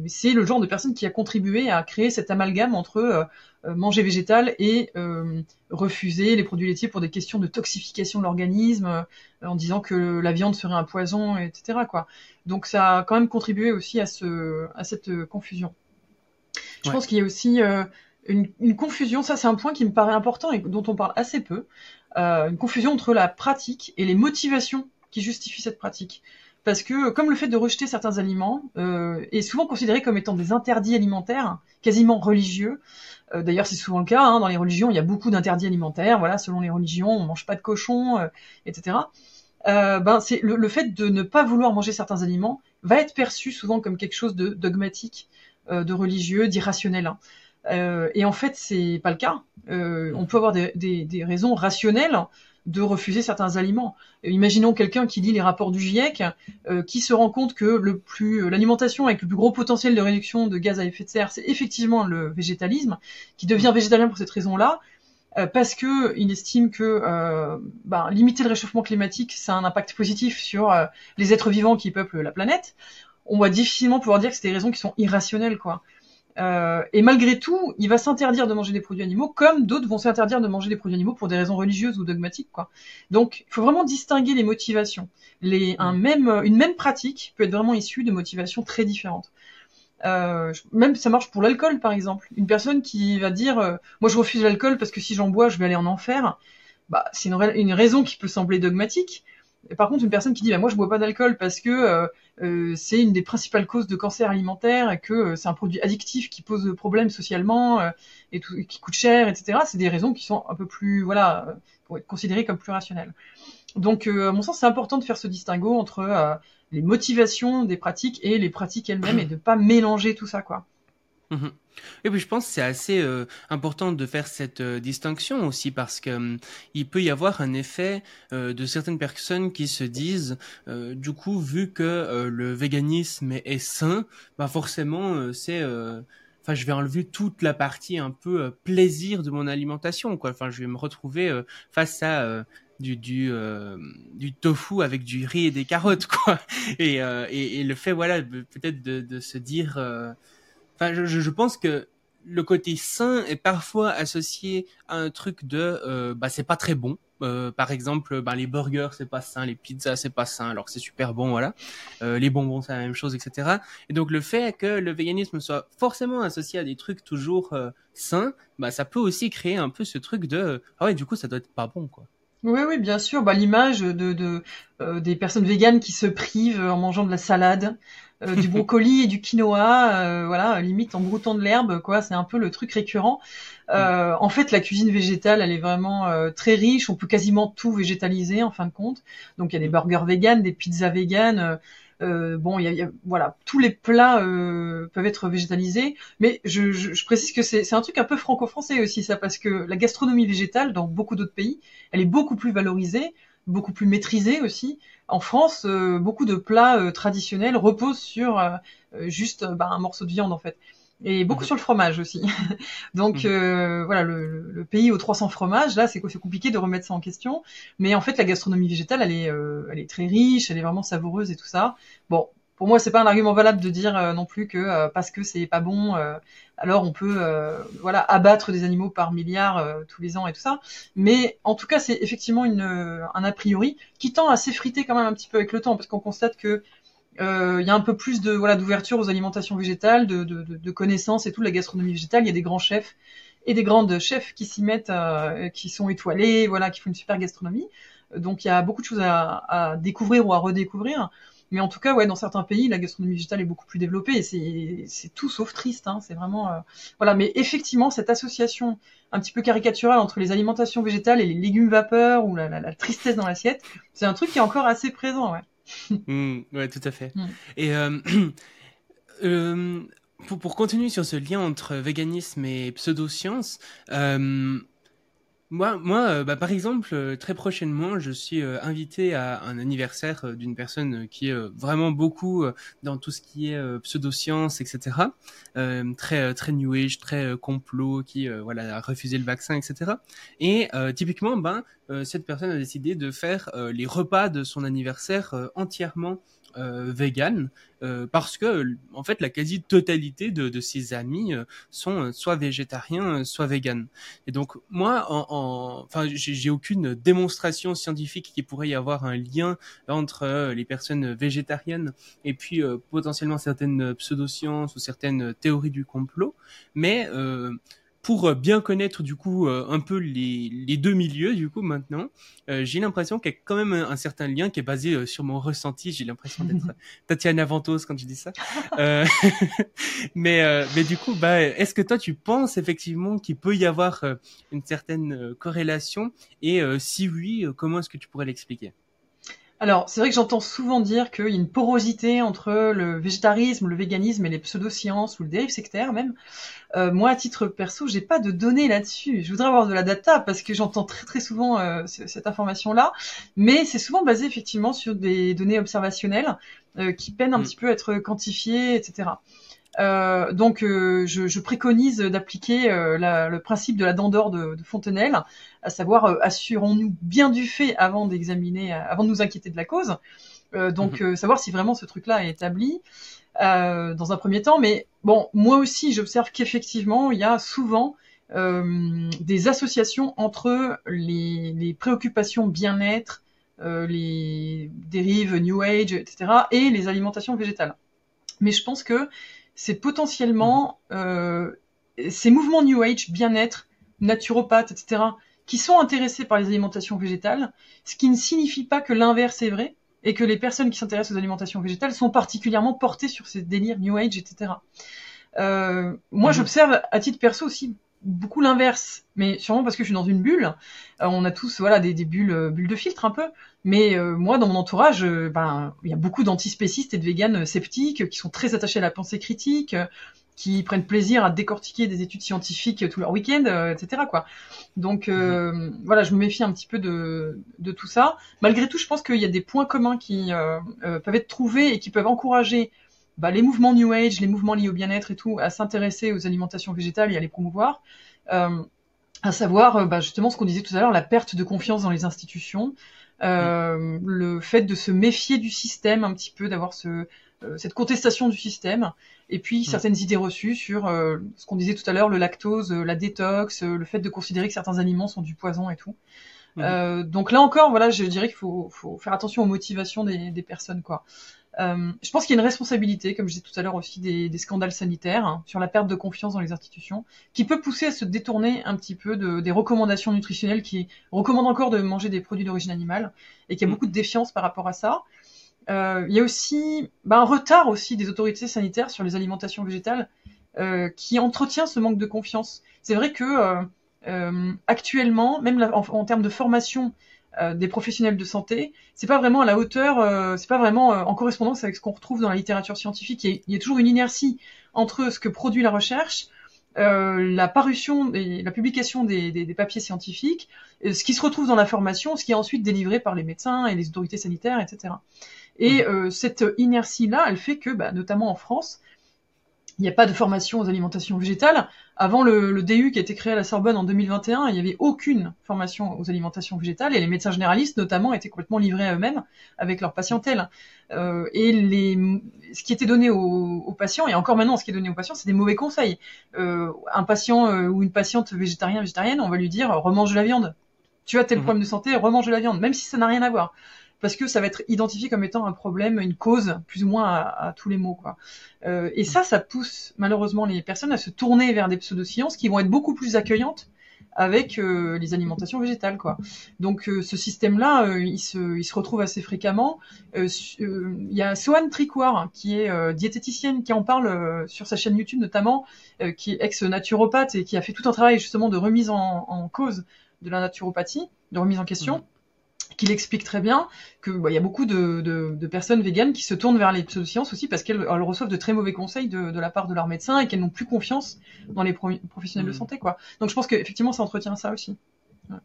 c'est le genre de personne qui a contribué à créer cet amalgame entre manger végétal et refuser les produits laitiers pour des questions de toxification de l'organisme, en disant que la viande serait un poison, etc. Quoi. Donc ça a quand même contribué aussi à, ce, à cette confusion. Je pense qu'il y a aussi euh, une, une, confusion, ça c'est un point qui me paraît important et dont on parle assez peu, euh, une confusion entre la pratique et les motivations qui justifient cette pratique. Parce que comme le fait de rejeter certains aliments euh, est souvent considéré comme étant des interdits alimentaires, quasiment religieux. Euh, D'ailleurs, c'est souvent le cas. Hein, dans les religions, il y a beaucoup d'interdits alimentaires. Voilà, selon les religions, on mange pas de cochon, euh, etc. Euh, ben, c'est le, le, fait de ne pas vouloir manger certains aliments va être perçu souvent comme quelque chose de dogmatique euh, de religieux, d'irrationnel. Hein. Euh, et en fait, c'est pas le cas. Euh, on peut avoir des, raisons rationnelles de refuser certains aliments. Imaginons quelqu'un qui lit les rapports du GIEC, euh, qui se rend compte que l'alimentation avec le plus gros potentiel de réduction de gaz à effet de serre, c'est effectivement le végétalisme, qui devient végétalien pour cette raison-là, euh, parce que il estime que euh, ben, limiter le réchauffement climatique, ça a un impact positif sur les êtres vivants qui peuplent la planète on va difficilement pouvoir dire que c'est des raisons qui sont irrationnelles, quoi. Euh, et malgré tout, il va s'interdire de manger des produits animaux, comme d'autres vont s'interdire de manger des produits animaux pour des raisons religieuses ou dogmatiques, quoi. Donc, il faut vraiment distinguer les motivations. Les, un même, une même pratique peut être vraiment issue de motivations très différentes. Euh, même ça marche pour l'alcool, par exemple. Une personne qui va dire, euh, moi je refuse l'alcool parce que si j'en bois, je vais aller en enfer. Bah, c'est une, une raison qui peut sembler dogmatique, par contre, une personne qui dit bah, moi je bois pas d'alcool parce que euh, c'est une des principales causes de cancer alimentaire et que euh, c'est un produit addictif qui pose problème socialement et, tout, qui coûte cher, etc. C'est des raisons qui sont un peu plus voilà pour être considérées comme plus rationnelles. Donc, à mon sens, c'est important de faire ce distinguo entre les motivations des pratiques et les pratiques elles-mêmes et de pas mélanger tout ça, quoi. Mmh et puis je pense que c'est assez euh, important de faire cette euh, distinction aussi parce que hum, il peut y avoir un effet euh, de certaines personnes qui se disent du coup vu que le véganisme est, sain, bah forcément c'est enfin je vais enlever toute la partie un peu plaisir de mon alimentation quoi. Enfin je vais me retrouver face à du du, du tofu avec du riz et des carottes quoi. Et, et, et le fait voilà peut-être de, de se dire je, pense que le côté sain est parfois associé à un truc de euh, bah c'est pas très bon. Euh, par exemple bah, les burgers c'est pas sain les pizzas c'est pas sain alors que c'est super bon voilà. Euh, les bonbons c'est la même chose etc et donc le fait que le véganisme soit forcément associé à des trucs toujours sains bah ça peut aussi créer un peu ce truc de ah ouais du coup ça doit être pas bon quoi oui, oui, bien sûr. Bah, l'image de, de euh, des personnes véganes qui se privent en mangeant de la salade, euh, du brocoli et du quinoa, euh, voilà, limite en broutant de l'herbe, quoi. C'est un peu le truc récurrent. Euh, en fait, la cuisine végétale, elle est vraiment très riche. On peut quasiment tout végétaliser en fin de compte. Donc, il y a des burgers véganes, des pizzas véganes. Bon, il y, a, voilà, tous les plats peuvent être végétalisés, mais je, je, je précise que c'est un truc un peu franco-français aussi ça, parce que la gastronomie végétale dans beaucoup d'autres pays, elle est beaucoup plus valorisée, beaucoup plus maîtrisée aussi. En France, euh, beaucoup de plats euh, traditionnels reposent sur euh, juste bah, un morceau de viande en fait et beaucoup mhm. sur le fromage aussi. Donc mhm. voilà, le, pays aux 300 fromages, là, c'est compliqué de remettre ça en question. Mais en fait, la gastronomie végétale, elle est, elle est très riche, elle est vraiment savoureuse et tout ça. Bon, pour moi, c'est pas un argument valable de dire euh, non plus que euh, parce que c'est pas bon, euh, alors on peut voilà abattre des animaux par milliards tous les ans et tout ça. Mais en tout cas, c'est effectivement une, un a priori qui tend à s'effriter quand même un petit peu avec le temps, parce qu'on constate que il y a un peu plus de voilà d'ouverture aux alimentations végétales, de, de, de, connaissances et tout, la gastronomie végétale. Il y a des grands chefs et des grandes chefs qui s'y mettent, qui sont étoilés, voilà, qui font une super gastronomie. Donc il y a beaucoup de choses à, à découvrir ou à redécouvrir. Mais en tout cas, ouais, dans certains pays, la gastronomie végétale est beaucoup plus développée et c'est tout sauf triste. Hein, c'est vraiment euh, voilà. Mais effectivement, cette association un petit peu caricaturale entre les alimentations végétales et les légumes vapeur ou la, la, la tristesse dans l'assiette, c'est un truc qui est encore assez présent, ouais. Mmh, ouais, tout à fait. Mmh. Et euh, euh, pour, pour, continuer sur ce lien entre véganisme et pseudoscience, euh, Moi, moi bah, par exemple, très prochainement, je suis invité à un anniversaire d'une personne qui est vraiment beaucoup dans tout ce qui est pseudosciences, etc. très très new age, très complot, qui voilà a refusé le vaccin, etc. Et typiquement, ben cette personne a décidé de faire les repas de son anniversaire entièrement euh, vegan euh, parce que en fait la quasi-totalité de, de, ses amis euh, sont soit végétariens, soit vegan. Et donc moi, en, enfin, j'ai aucune démonstration scientifique qui pourrait y avoir un lien entre les personnes végétariennes et puis potentiellement certaines pseudosciences ou certaines théories du complot, mais pour euh, bien connaître du coup euh, un peu les, les, deux milieux du coup maintenant, euh, j'ai l'impression qu'il y a quand même un, certain lien qui est basé sur mon ressenti. J'ai l'impression d'être Tatiana Ventos quand je dis ça. mais mais du coup, bah, est-ce que toi tu penses effectivement qu'il peut y avoir une certaine corrélation? Et si oui, comment est-ce que tu pourrais l'expliquer? Alors, c'est vrai que j'entends souvent dire qu'il y a une porosité entre le végétarisme, le véganisme et les pseudosciences ou le dérive sectaire même. Euh, moi, à titre perso, j'ai pas de données là-dessus. Je voudrais avoir de la data parce que j'entends très très souvent euh, cette information-là, mais c'est souvent basé effectivement sur des données observationnelles euh, qui peinent un mm. petit peu à être quantifiées, etc. Euh, donc, euh, je, je, préconise d'appliquer euh, le principe de la dent d'or de, de, Fontenelle, à savoir assurons-nous bien du fait avant d'examiner, avant de nous inquiéter de la cause. donc, mhm. savoir si vraiment ce truc-là est établi dans un premier temps. Mais bon, moi aussi, j'observe qu'effectivement, il y a souvent des associations entre les, les préoccupations bien-être, les dérives New Age, etc., et les alimentations végétales. Mais je pense que c'est potentiellement euh, ces mouvements New Age, bien-être, naturopathes, etc., qui sont intéressés par les alimentations végétales, ce qui ne signifie pas que l'inverse est vrai, et que les personnes qui s'intéressent aux alimentations végétales sont particulièrement portées sur ces délires New Age, etc. Euh, moi, mhm. j'observe à titre perso aussi beaucoup l'inverse, mais sûrement parce que je suis dans une bulle. Euh, on a tous voilà des, des bulles, euh, bulles de filtre un peu, mais euh, moi dans mon entourage, ben il y a beaucoup d'antispécistes et de véganes sceptiques qui sont très attachés à la pensée critique, qui prennent plaisir à décortiquer des études scientifiques tout leur week-end, etc. quoi. Donc mhm. voilà, je me méfie un petit peu de, de tout ça. Malgré tout, je pense qu'il y a des points communs qui peuvent être trouvés et qui peuvent encourager bah, les mouvements New Age, les mouvements liés au bien-être et tout, à s'intéresser aux alimentations végétales et à les promouvoir. Euh, à savoir euh, bah, justement ce qu'on disait tout à l'heure, la perte de confiance dans les institutions, euh, le fait de se méfier du système un petit peu, d'avoir ce, euh, cette contestation du système, et puis mm. certaines idées reçues sur euh, ce qu'on disait tout à l'heure, le lactose, la détox, le fait de considérer que certains aliments sont du poison et tout. Mm. donc là encore, voilà, je dirais qu'il faut, faut, faire attention aux motivations des, des personnes, quoi. Euh, je pense qu'il y a une responsabilité, comme je disais tout à l'heure aussi, des, des scandales sanitaires hein, sur la perte de confiance dans les institutions, qui peut pousser à se détourner un petit peu de, des recommandations nutritionnelles qui recommandent encore de manger des produits d'origine animale et qu'il y a mm. beaucoup de défiance par rapport à ça. Euh, il y a aussi bah, un retard aussi des autorités sanitaires sur les alimentations végétales euh, qui entretient ce manque de confiance. C'est vrai que actuellement, même en, en, termes de formation euh, des professionnels de santé, c'est pas vraiment à la hauteur, euh, c'est pas vraiment euh, en correspondance avec ce qu'on retrouve dans la littérature scientifique. Il y, a, toujours une inertie entre ce que produit la recherche, la parution et la publication des, des, des, papiers scientifiques, ce qui se retrouve dans la formation, ce qui est ensuite délivré par les médecins et les autorités sanitaires, etc. Et mmh. cette inertie-là, elle fait que, bah, notamment en France, il n'y a pas de formation aux alimentations végétales. Avant le, le, DU qui a été créé à la Sorbonne en 2021, il n'y avait aucune formation aux alimentations végétales et les médecins généralistes notamment étaient complètement livrés à eux-mêmes avec leur patientèle. Euh, et les, ce qui était donné aux, aux, patients, et encore maintenant ce qui est donné aux patients, c'est des mauvais conseils. Euh, un patient euh, ou une patiente végétarien, végétarienne, on va lui dire remange de la viande. Tu as tel mmh. problème de santé, remange de la viande, même si ça n'a rien à voir parce que ça va être identifié comme étant un problème, une cause, plus ou moins à, tous les mots. Quoi. Euh, et ça, ça pousse malheureusement les personnes à se tourner vers des pseudosciences qui vont être beaucoup plus accueillantes avec euh, les alimentations végétales. Quoi. Donc euh, ce système-là, euh, il, se, il se retrouve assez fréquemment. Euh, il y a Sohan Tricoire, qui est diététicienne, qui en parle sur sa chaîne YouTube notamment, qui est ex-naturopathe et qui a fait tout un travail justement de remise en, en cause de la naturopathie, de remise en question. Qu'il explique très bien que bah, y a beaucoup de, de, de, personnes véganes qui se tournent vers les pseudosciences aussi parce qu'elles reçoivent de très mauvais conseils de, de la part de leurs médecins et qu'elles n'ont plus confiance dans les professionnels de mmh. santé quoi. Donc je pense qu'effectivement ça entretient ça aussi. Ouais.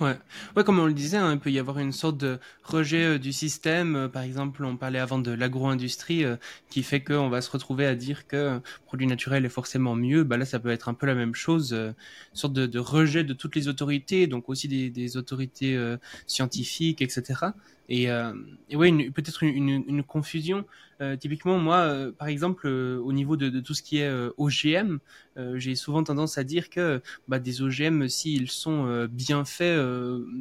Ouais, comme on le disait, hein, il peut y avoir une sorte de rejet euh, du système. Euh, par exemple, on parlait avant de l'agro-industrie euh, qui fait qu'on va se retrouver à dire que produit naturel est forcément mieux. Bah là, ça peut être un peu la même chose, une sorte de, rejet de toutes les autorités, donc aussi des autorités scientifiques, etc. Et, euh, et ouais, peut-être une, une, une, confusion. Euh, typiquement, moi, euh, par exemple, euh, au niveau de, de, tout ce qui est OGM, j'ai souvent tendance à dire que bah, des OGM, s'ils sont bien faits,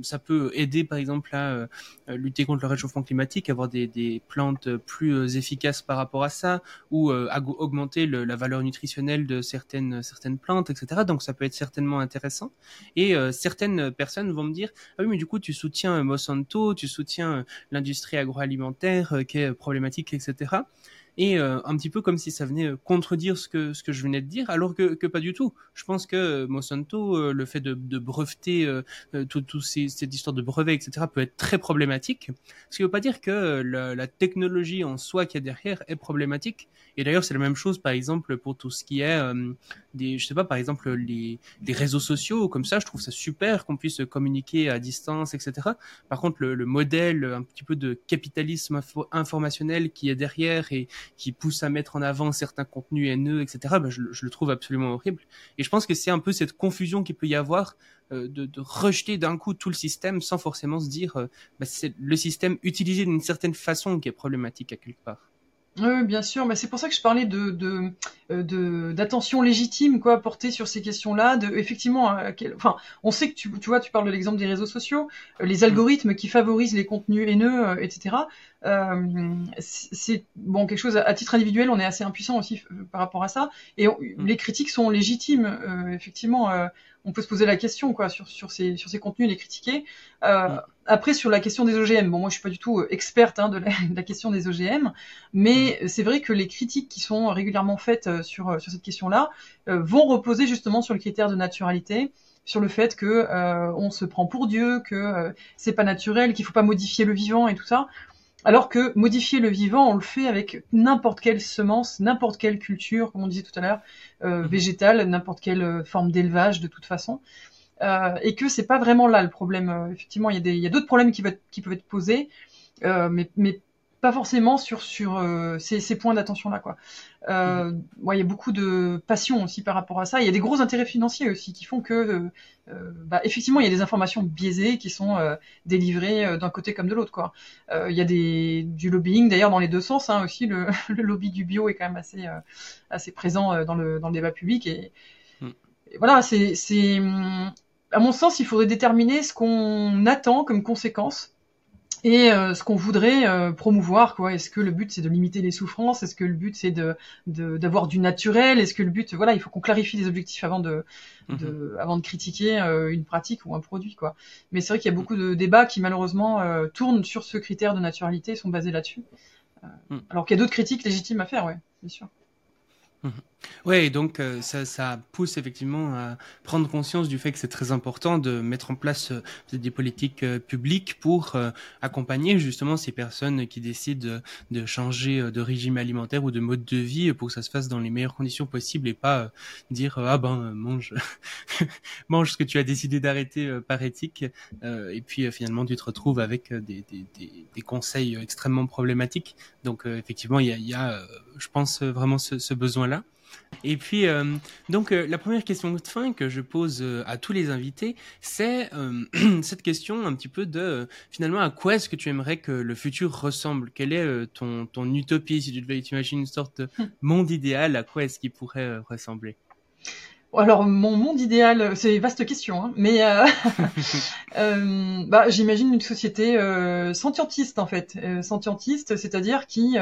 ça peut aider, par exemple, à lutter contre le réchauffement climatique, avoir des, des plantes plus efficaces par rapport à ça, ou à augmenter le, la valeur nutritionnelle de certaines certaines plantes, etc. Donc, ça peut être certainement intéressant. Et certaines personnes vont me dire, ah oui, mais du coup, tu soutiens Monsanto, tu soutiens l'industrie agroalimentaire euh, qui est problématique, etc et euh, un petit peu comme si ça venait euh, contredire ce que ce que je venais de dire, alors que, que pas du tout. Je pense que euh, Monsanto, le fait de, de breveter euh, tout, tout ces, cette histoire de brevet, etc., peut être très problématique. Ce qui veut pas dire que la, la technologie en soi qui est derrière est problématique. Et d'ailleurs, c'est la même chose, par exemple, pour tout ce qui est des, je sais pas, par exemple les, les réseaux sociaux, comme ça, je trouve ça super qu'on puisse communiquer à distance, etc. Par contre, le, le modèle un petit peu de capitalisme informationnel qui est derrière et qui pousse à mettre en avant certains contenus haineux, etc. Ben, je, je, le trouve absolument horrible. Et je pense que c'est un peu cette confusion qu'il peut y avoir euh, de, de, rejeter d'un coup tout le système sans forcément se dire euh, ben, c'est le système utilisé d'une certaine façon qui est problématique à quelque part. Oui, bien sûr, mais c'est pour ça que je parlais de, de, euh, d'attention légitime quoi portée sur ces questions-là. De effectivement, enfin, on sait que tu, tu vois, tu parles de l'exemple des réseaux sociaux, les algorithmes qui favorisent les contenus haineux, etc. Euh, c'est bon quelque chose à, titre individuel, on est assez impuissant aussi euh, par rapport à ça. Et mm. les critiques sont légitimes. Euh, effectivement, on peut se poser la question quoi sur sur ces sur ces contenus, les critiquer. Mm. Après sur la question des OGM, bon moi je suis pas du tout experte hein, de, la, de, la, question des OGM, mais mm. c'est vrai que les critiques qui sont régulièrement faites sur sur cette question-là vont reposer justement sur le critère de naturalité sur le fait que euh, on se prend pour Dieu, que euh, c'est pas naturel, qu'il faut pas modifier le vivant et tout ça. Alors que modifier le vivant, on le fait avec n'importe quelle semence, n'importe quelle culture, comme on disait tout à l'heure, euh, mhm. végétale, n'importe quelle euh, forme d'élevage de toute façon. Euh, et que c'est pas vraiment là le problème. Effectivement, il y a d'autres problèmes qui, qui, peuvent être posés, euh, mais, mais pas forcément sur sur euh, ces, ces, points d'attention là quoi. Euh, il y a beaucoup de passion aussi par rapport à ça. Il y a des gros intérêts financiers aussi qui font que euh, bah, effectivement il y a des informations biaisées qui sont délivrées d'un côté comme de l'autre quoi. il y a des du lobbying d'ailleurs dans les deux sens hein, aussi. Le, le, lobby du bio est quand même assez assez présent dans le dans le débat public et, mm. et voilà c'est à mon sens il faudrait déterminer ce qu'on attend comme conséquence et euh, ce qu'on voudrait euh, promouvoir quoi est-ce que le but c'est de limiter les souffrances? Est-ce que le but c'est de d'avoir du naturel? Est-ce que le but voilà il faut qu'on clarifie les objectifs avant de, de mhm. avant de critiquer euh, une pratique ou un produit quoi mais c'est vrai qu'il y a beaucoup de débats qui malheureusement tournent sur ce critère de naturalité sont basés là-dessus mm. alors qu'il y a d'autres critiques légitimes à faire ouais bien sûr Mhm. Oui, donc euh, ça, ça, pousse effectivement à prendre conscience du fait que c'est très important de mettre en place euh, des politiques euh, publiques pour accompagner justement ces personnes qui décident de, changer de régime alimentaire ou de mode de vie pour que ça se fasse dans les meilleures conditions possibles et pas dire ah ben mange mange ce que tu as décidé d'arrêter par éthique et puis finalement tu te retrouves avec des, des, des, conseils extrêmement problématiques. Donc effectivement il y a, y a je pense vraiment ce, ce besoin là. Et puis, euh, donc, euh, la première question de fin que je pose euh, à tous les invités, c'est cette question un petit peu de, finalement, à quoi est-ce que tu aimerais que le futur ressemble? Quelle est ton, ton utopie, si tu devais imaginer une sorte de monde idéal, à quoi est-ce qu'il pourrait ressembler? Alors mon monde idéal, c'est une vaste question, hein, mais bah, j'imagine une société sentientiste en fait, sentientiste, c'est-à-dire qui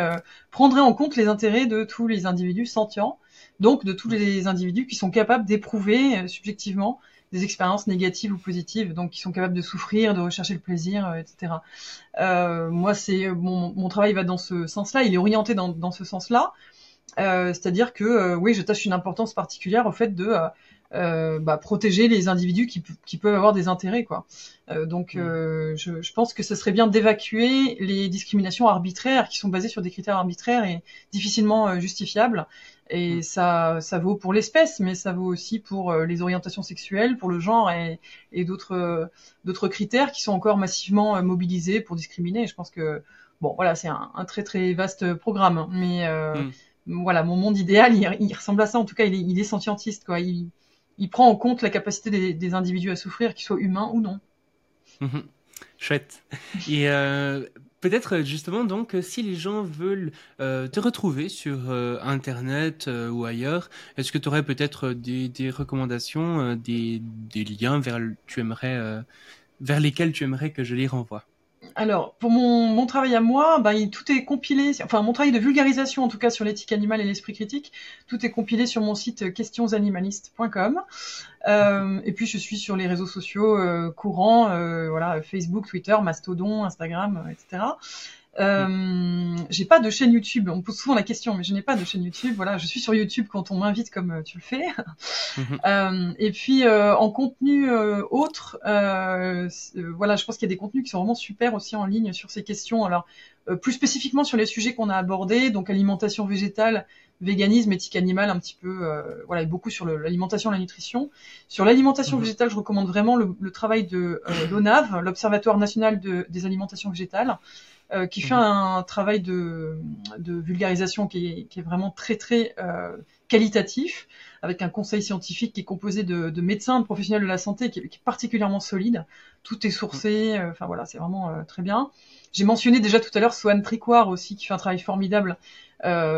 prendrait en compte les intérêts de tous les individus sentients, donc de tous les individus qui sont capables d'éprouver subjectivement des expériences négatives ou positives, donc qui sont capables de souffrir, de rechercher le plaisir, etc. moi, c'est mon, mon, travail va dans ce sens-là, il est orienté dans, dans ce sens-là. Euh, c'est-à-dire que euh, oui, je tâche une importance particulière au fait de euh, bah, protéger les individus qui, qui, peuvent avoir des intérêts quoi. donc mm. je, je, pense que ce serait bien d'évacuer les discriminations arbitraires qui sont basées sur des critères arbitraires et difficilement justifiables Et mm. ça, ça vaut pour l'espèce, mais ça vaut aussi pour euh, les orientations sexuelles, pour le genre et, et d'autres d'autres critères qui sont encore massivement mobilisés pour discriminer. je pense que bon, voilà, c'est un, un, très très vaste programme, hein. mais mm. voilà, mon monde idéal, il, ressemble à ça. En tout cas, il est, il est scientiste, quoi. Il, il prend en compte la capacité des, des individus à souffrir, qu'ils soient humains ou non. Mm-hmm. Chouette. Et euh, peut-être euh, justement donc euh, si les gens veulent te retrouver sur internet ou ailleurs, est-ce que tu aurais peut-être des, recommandations, des, liens vers lesquels tu aimerais que je les renvoie? Alors, pour mon, mon, travail à moi, bah, tout est compilé, enfin mon travail de vulgarisation en tout cas sur l'éthique animale et l'esprit critique, tout est compilé sur mon site questionsanimalistes.com. Euh, et puis je suis sur les réseaux sociaux euh, courants, euh, voilà, Facebook, Twitter, Mastodon, Instagram, etc. Euh, j'ai pas de chaîne YouTube. On me pose souvent la question, mais je n'ai pas de chaîne YouTube. Voilà, je suis sur YouTube quand on m'invite comme euh, tu le fais. Mhm. euh, et puis euh, en contenu euh, autre, voilà, je pense qu'il y a des contenus qui sont vraiment super aussi en ligne sur ces questions. Alors plus spécifiquement sur les sujets qu'on a abordés, donc alimentation végétale, véganisme, éthique animale, un petit peu, voilà, et beaucoup sur l'alimentation, la nutrition. Sur l'alimentation mhm. végétale, je recommande vraiment le, le travail de l'ONAV, l'Observatoire national de, des alimentations végétales. Euh, qui fait mhm. un travail de, de vulgarisation qui est, qui est, vraiment très très euh, qualitatif, avec un conseil scientifique qui est composé de, de médecins, de professionnels de la santé, qui est, qui est particulièrement solide. Tout est sourcé, mhm. euh, enfin voilà, c'est vraiment euh, très bien. J'ai mentionné déjà tout à l'heure Swan Tricoire aussi, qui fait un travail formidable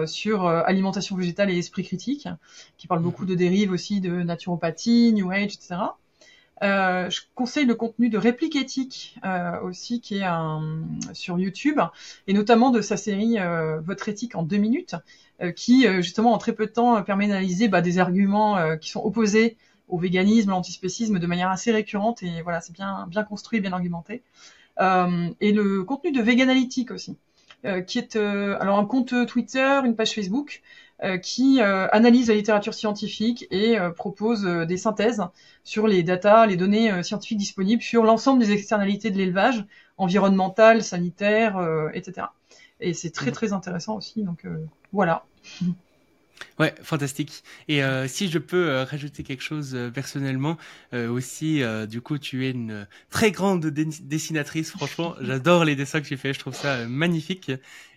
sur alimentation végétale et esprit critique, qui parle mhm. beaucoup de dérives aussi de naturopathie, New Age, etc. Euh, je conseille le contenu de Réplique éthique euh, aussi, qui est un, sur YouTube, et notamment de sa série euh, Votre éthique en deux minutes, euh, qui justement en très peu de temps permet d'analyser bah, des arguments qui sont opposés au véganisme, l'antispécisme de manière assez récurrente, et voilà, c'est bien, bien construit, bien argumenté. et le contenu de Veganalytique aussi, qui est alors un compte Twitter, une page Facebook, euh, qui euh, analyse la littérature scientifique et euh, propose des synthèses sur les datas, les données scientifiques disponibles sur l'ensemble des externalités de l'élevage, environnementales, sanitaires, etc. Et c'est très mmh. très intéressant aussi. Donc voilà. Ouais, fantastique. Et euh, si je peux euh, rajouter quelque chose euh, personnellement, aussi, du coup, tu es une très grande dessinatrice. Franchement, j'adore les dessins que tu fais. Je trouve ça magnifique.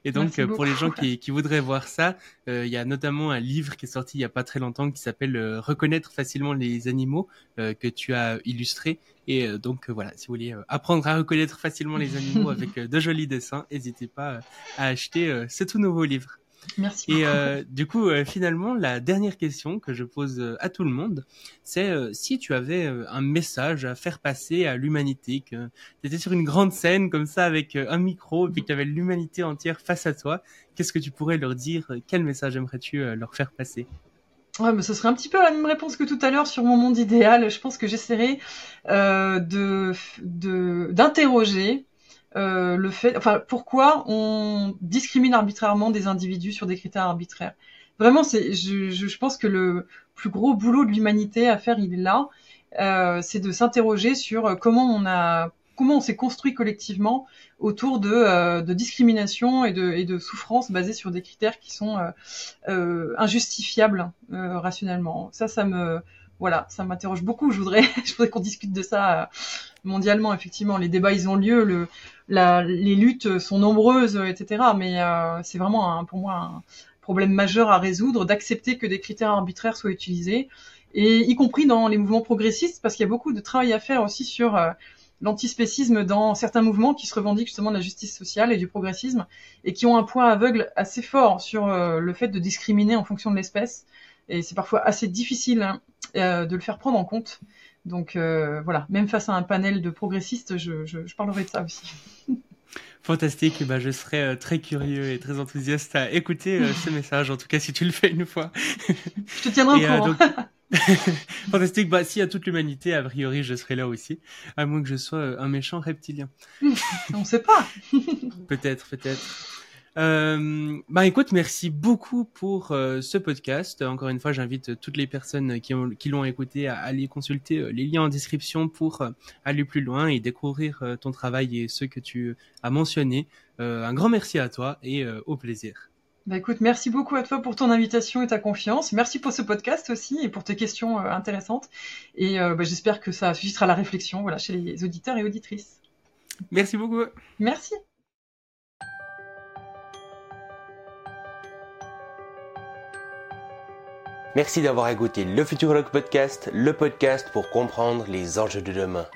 Et donc, pour les gens qui, qui, voudraient voir ça, il y a notamment un livre qui est sorti il y a pas très longtemps qui s'appelle Reconnaître facilement les animaux que tu as illustré. Et donc, voilà, si vous voulez apprendre à reconnaître facilement les animaux avec de jolis dessins, n'hésitez pas à acheter ce tout nouveau livre. Merci. Et euh, du coup, euh, finalement, la dernière question que je pose euh, à tout le monde, c'est si tu avais un message à faire passer à l'humanité, que tu étais sur une grande scène comme ça avec un micro et puis que tu avais l'humanité entière face à toi, qu'est-ce que tu pourrais leur dire Quel message aimerais-tu leur faire passer? Ouais, mais ce serait un petit peu la même réponse que tout à l'heure sur mon monde idéal. Je pense que j'essaierai de d'interroger euh, le fait, enfin, pourquoi on discrimine arbitrairement des individus sur des critères arbitraires? Vraiment, c'est, je, je, pense que le plus gros boulot de l'humanité à faire, il est là, euh, c'est de s'interroger sur comment on a, comment on s'est construit collectivement autour de, euh, de discrimination et de, et de souffrance basées sur des critères qui sont euh, euh, injustifiables rationnellement. Ça, ça me, voilà, ça m'interroge beaucoup. Je voudrais, je voudrais qu'on discute de ça mondialement. Effectivement, les débats ils ont lieu, le, la, les luttes sont nombreuses, etc. Mais euh, c'est vraiment pour moi un problème majeur à résoudre d'accepter que des critères arbitraires soient utilisés, et y compris dans les mouvements progressistes, parce qu'il y a beaucoup de travail à faire aussi sur euh, l'antispécisme dans certains mouvements qui se revendiquent justement de la justice sociale et du progressisme, et qui ont un point aveugle assez fort sur euh, le fait de discriminer en fonction de l'espèce. Et c'est parfois assez difficile hein, de le faire prendre en compte. Donc euh, voilà, même face à un panel de progressistes, je, je, je parlerai de ça aussi. Fantastique, bah, je serais euh, très curieux et très enthousiaste à écouter euh, ce message, en tout cas si tu le fais une fois. je te tiendrai au courant. Fantastique, bah si à toute l'humanité, a priori je serai là aussi, à moins que je sois un méchant reptilien. On sait pas. peut-être, peut-être. Euh, bah, écoute, merci beaucoup pour euh, ce podcast. Encore une fois, j'invite euh, toutes les personnes qui, l'ont écouté à aller consulter euh, les liens en description pour aller plus loin et découvrir ton travail et ceux que tu as mentionnés. un grand merci à toi et au plaisir. Bah écoute, merci beaucoup à toi pour ton invitation et ta confiance. Merci pour ce podcast aussi et pour tes questions intéressantes. Et bah, j'espère que ça suscitera la réflexion voilà, chez les auditeurs et auditrices. Merci beaucoup. Merci. Merci d'avoir écouté le Futurologue Podcast, le podcast pour comprendre les enjeux de demain.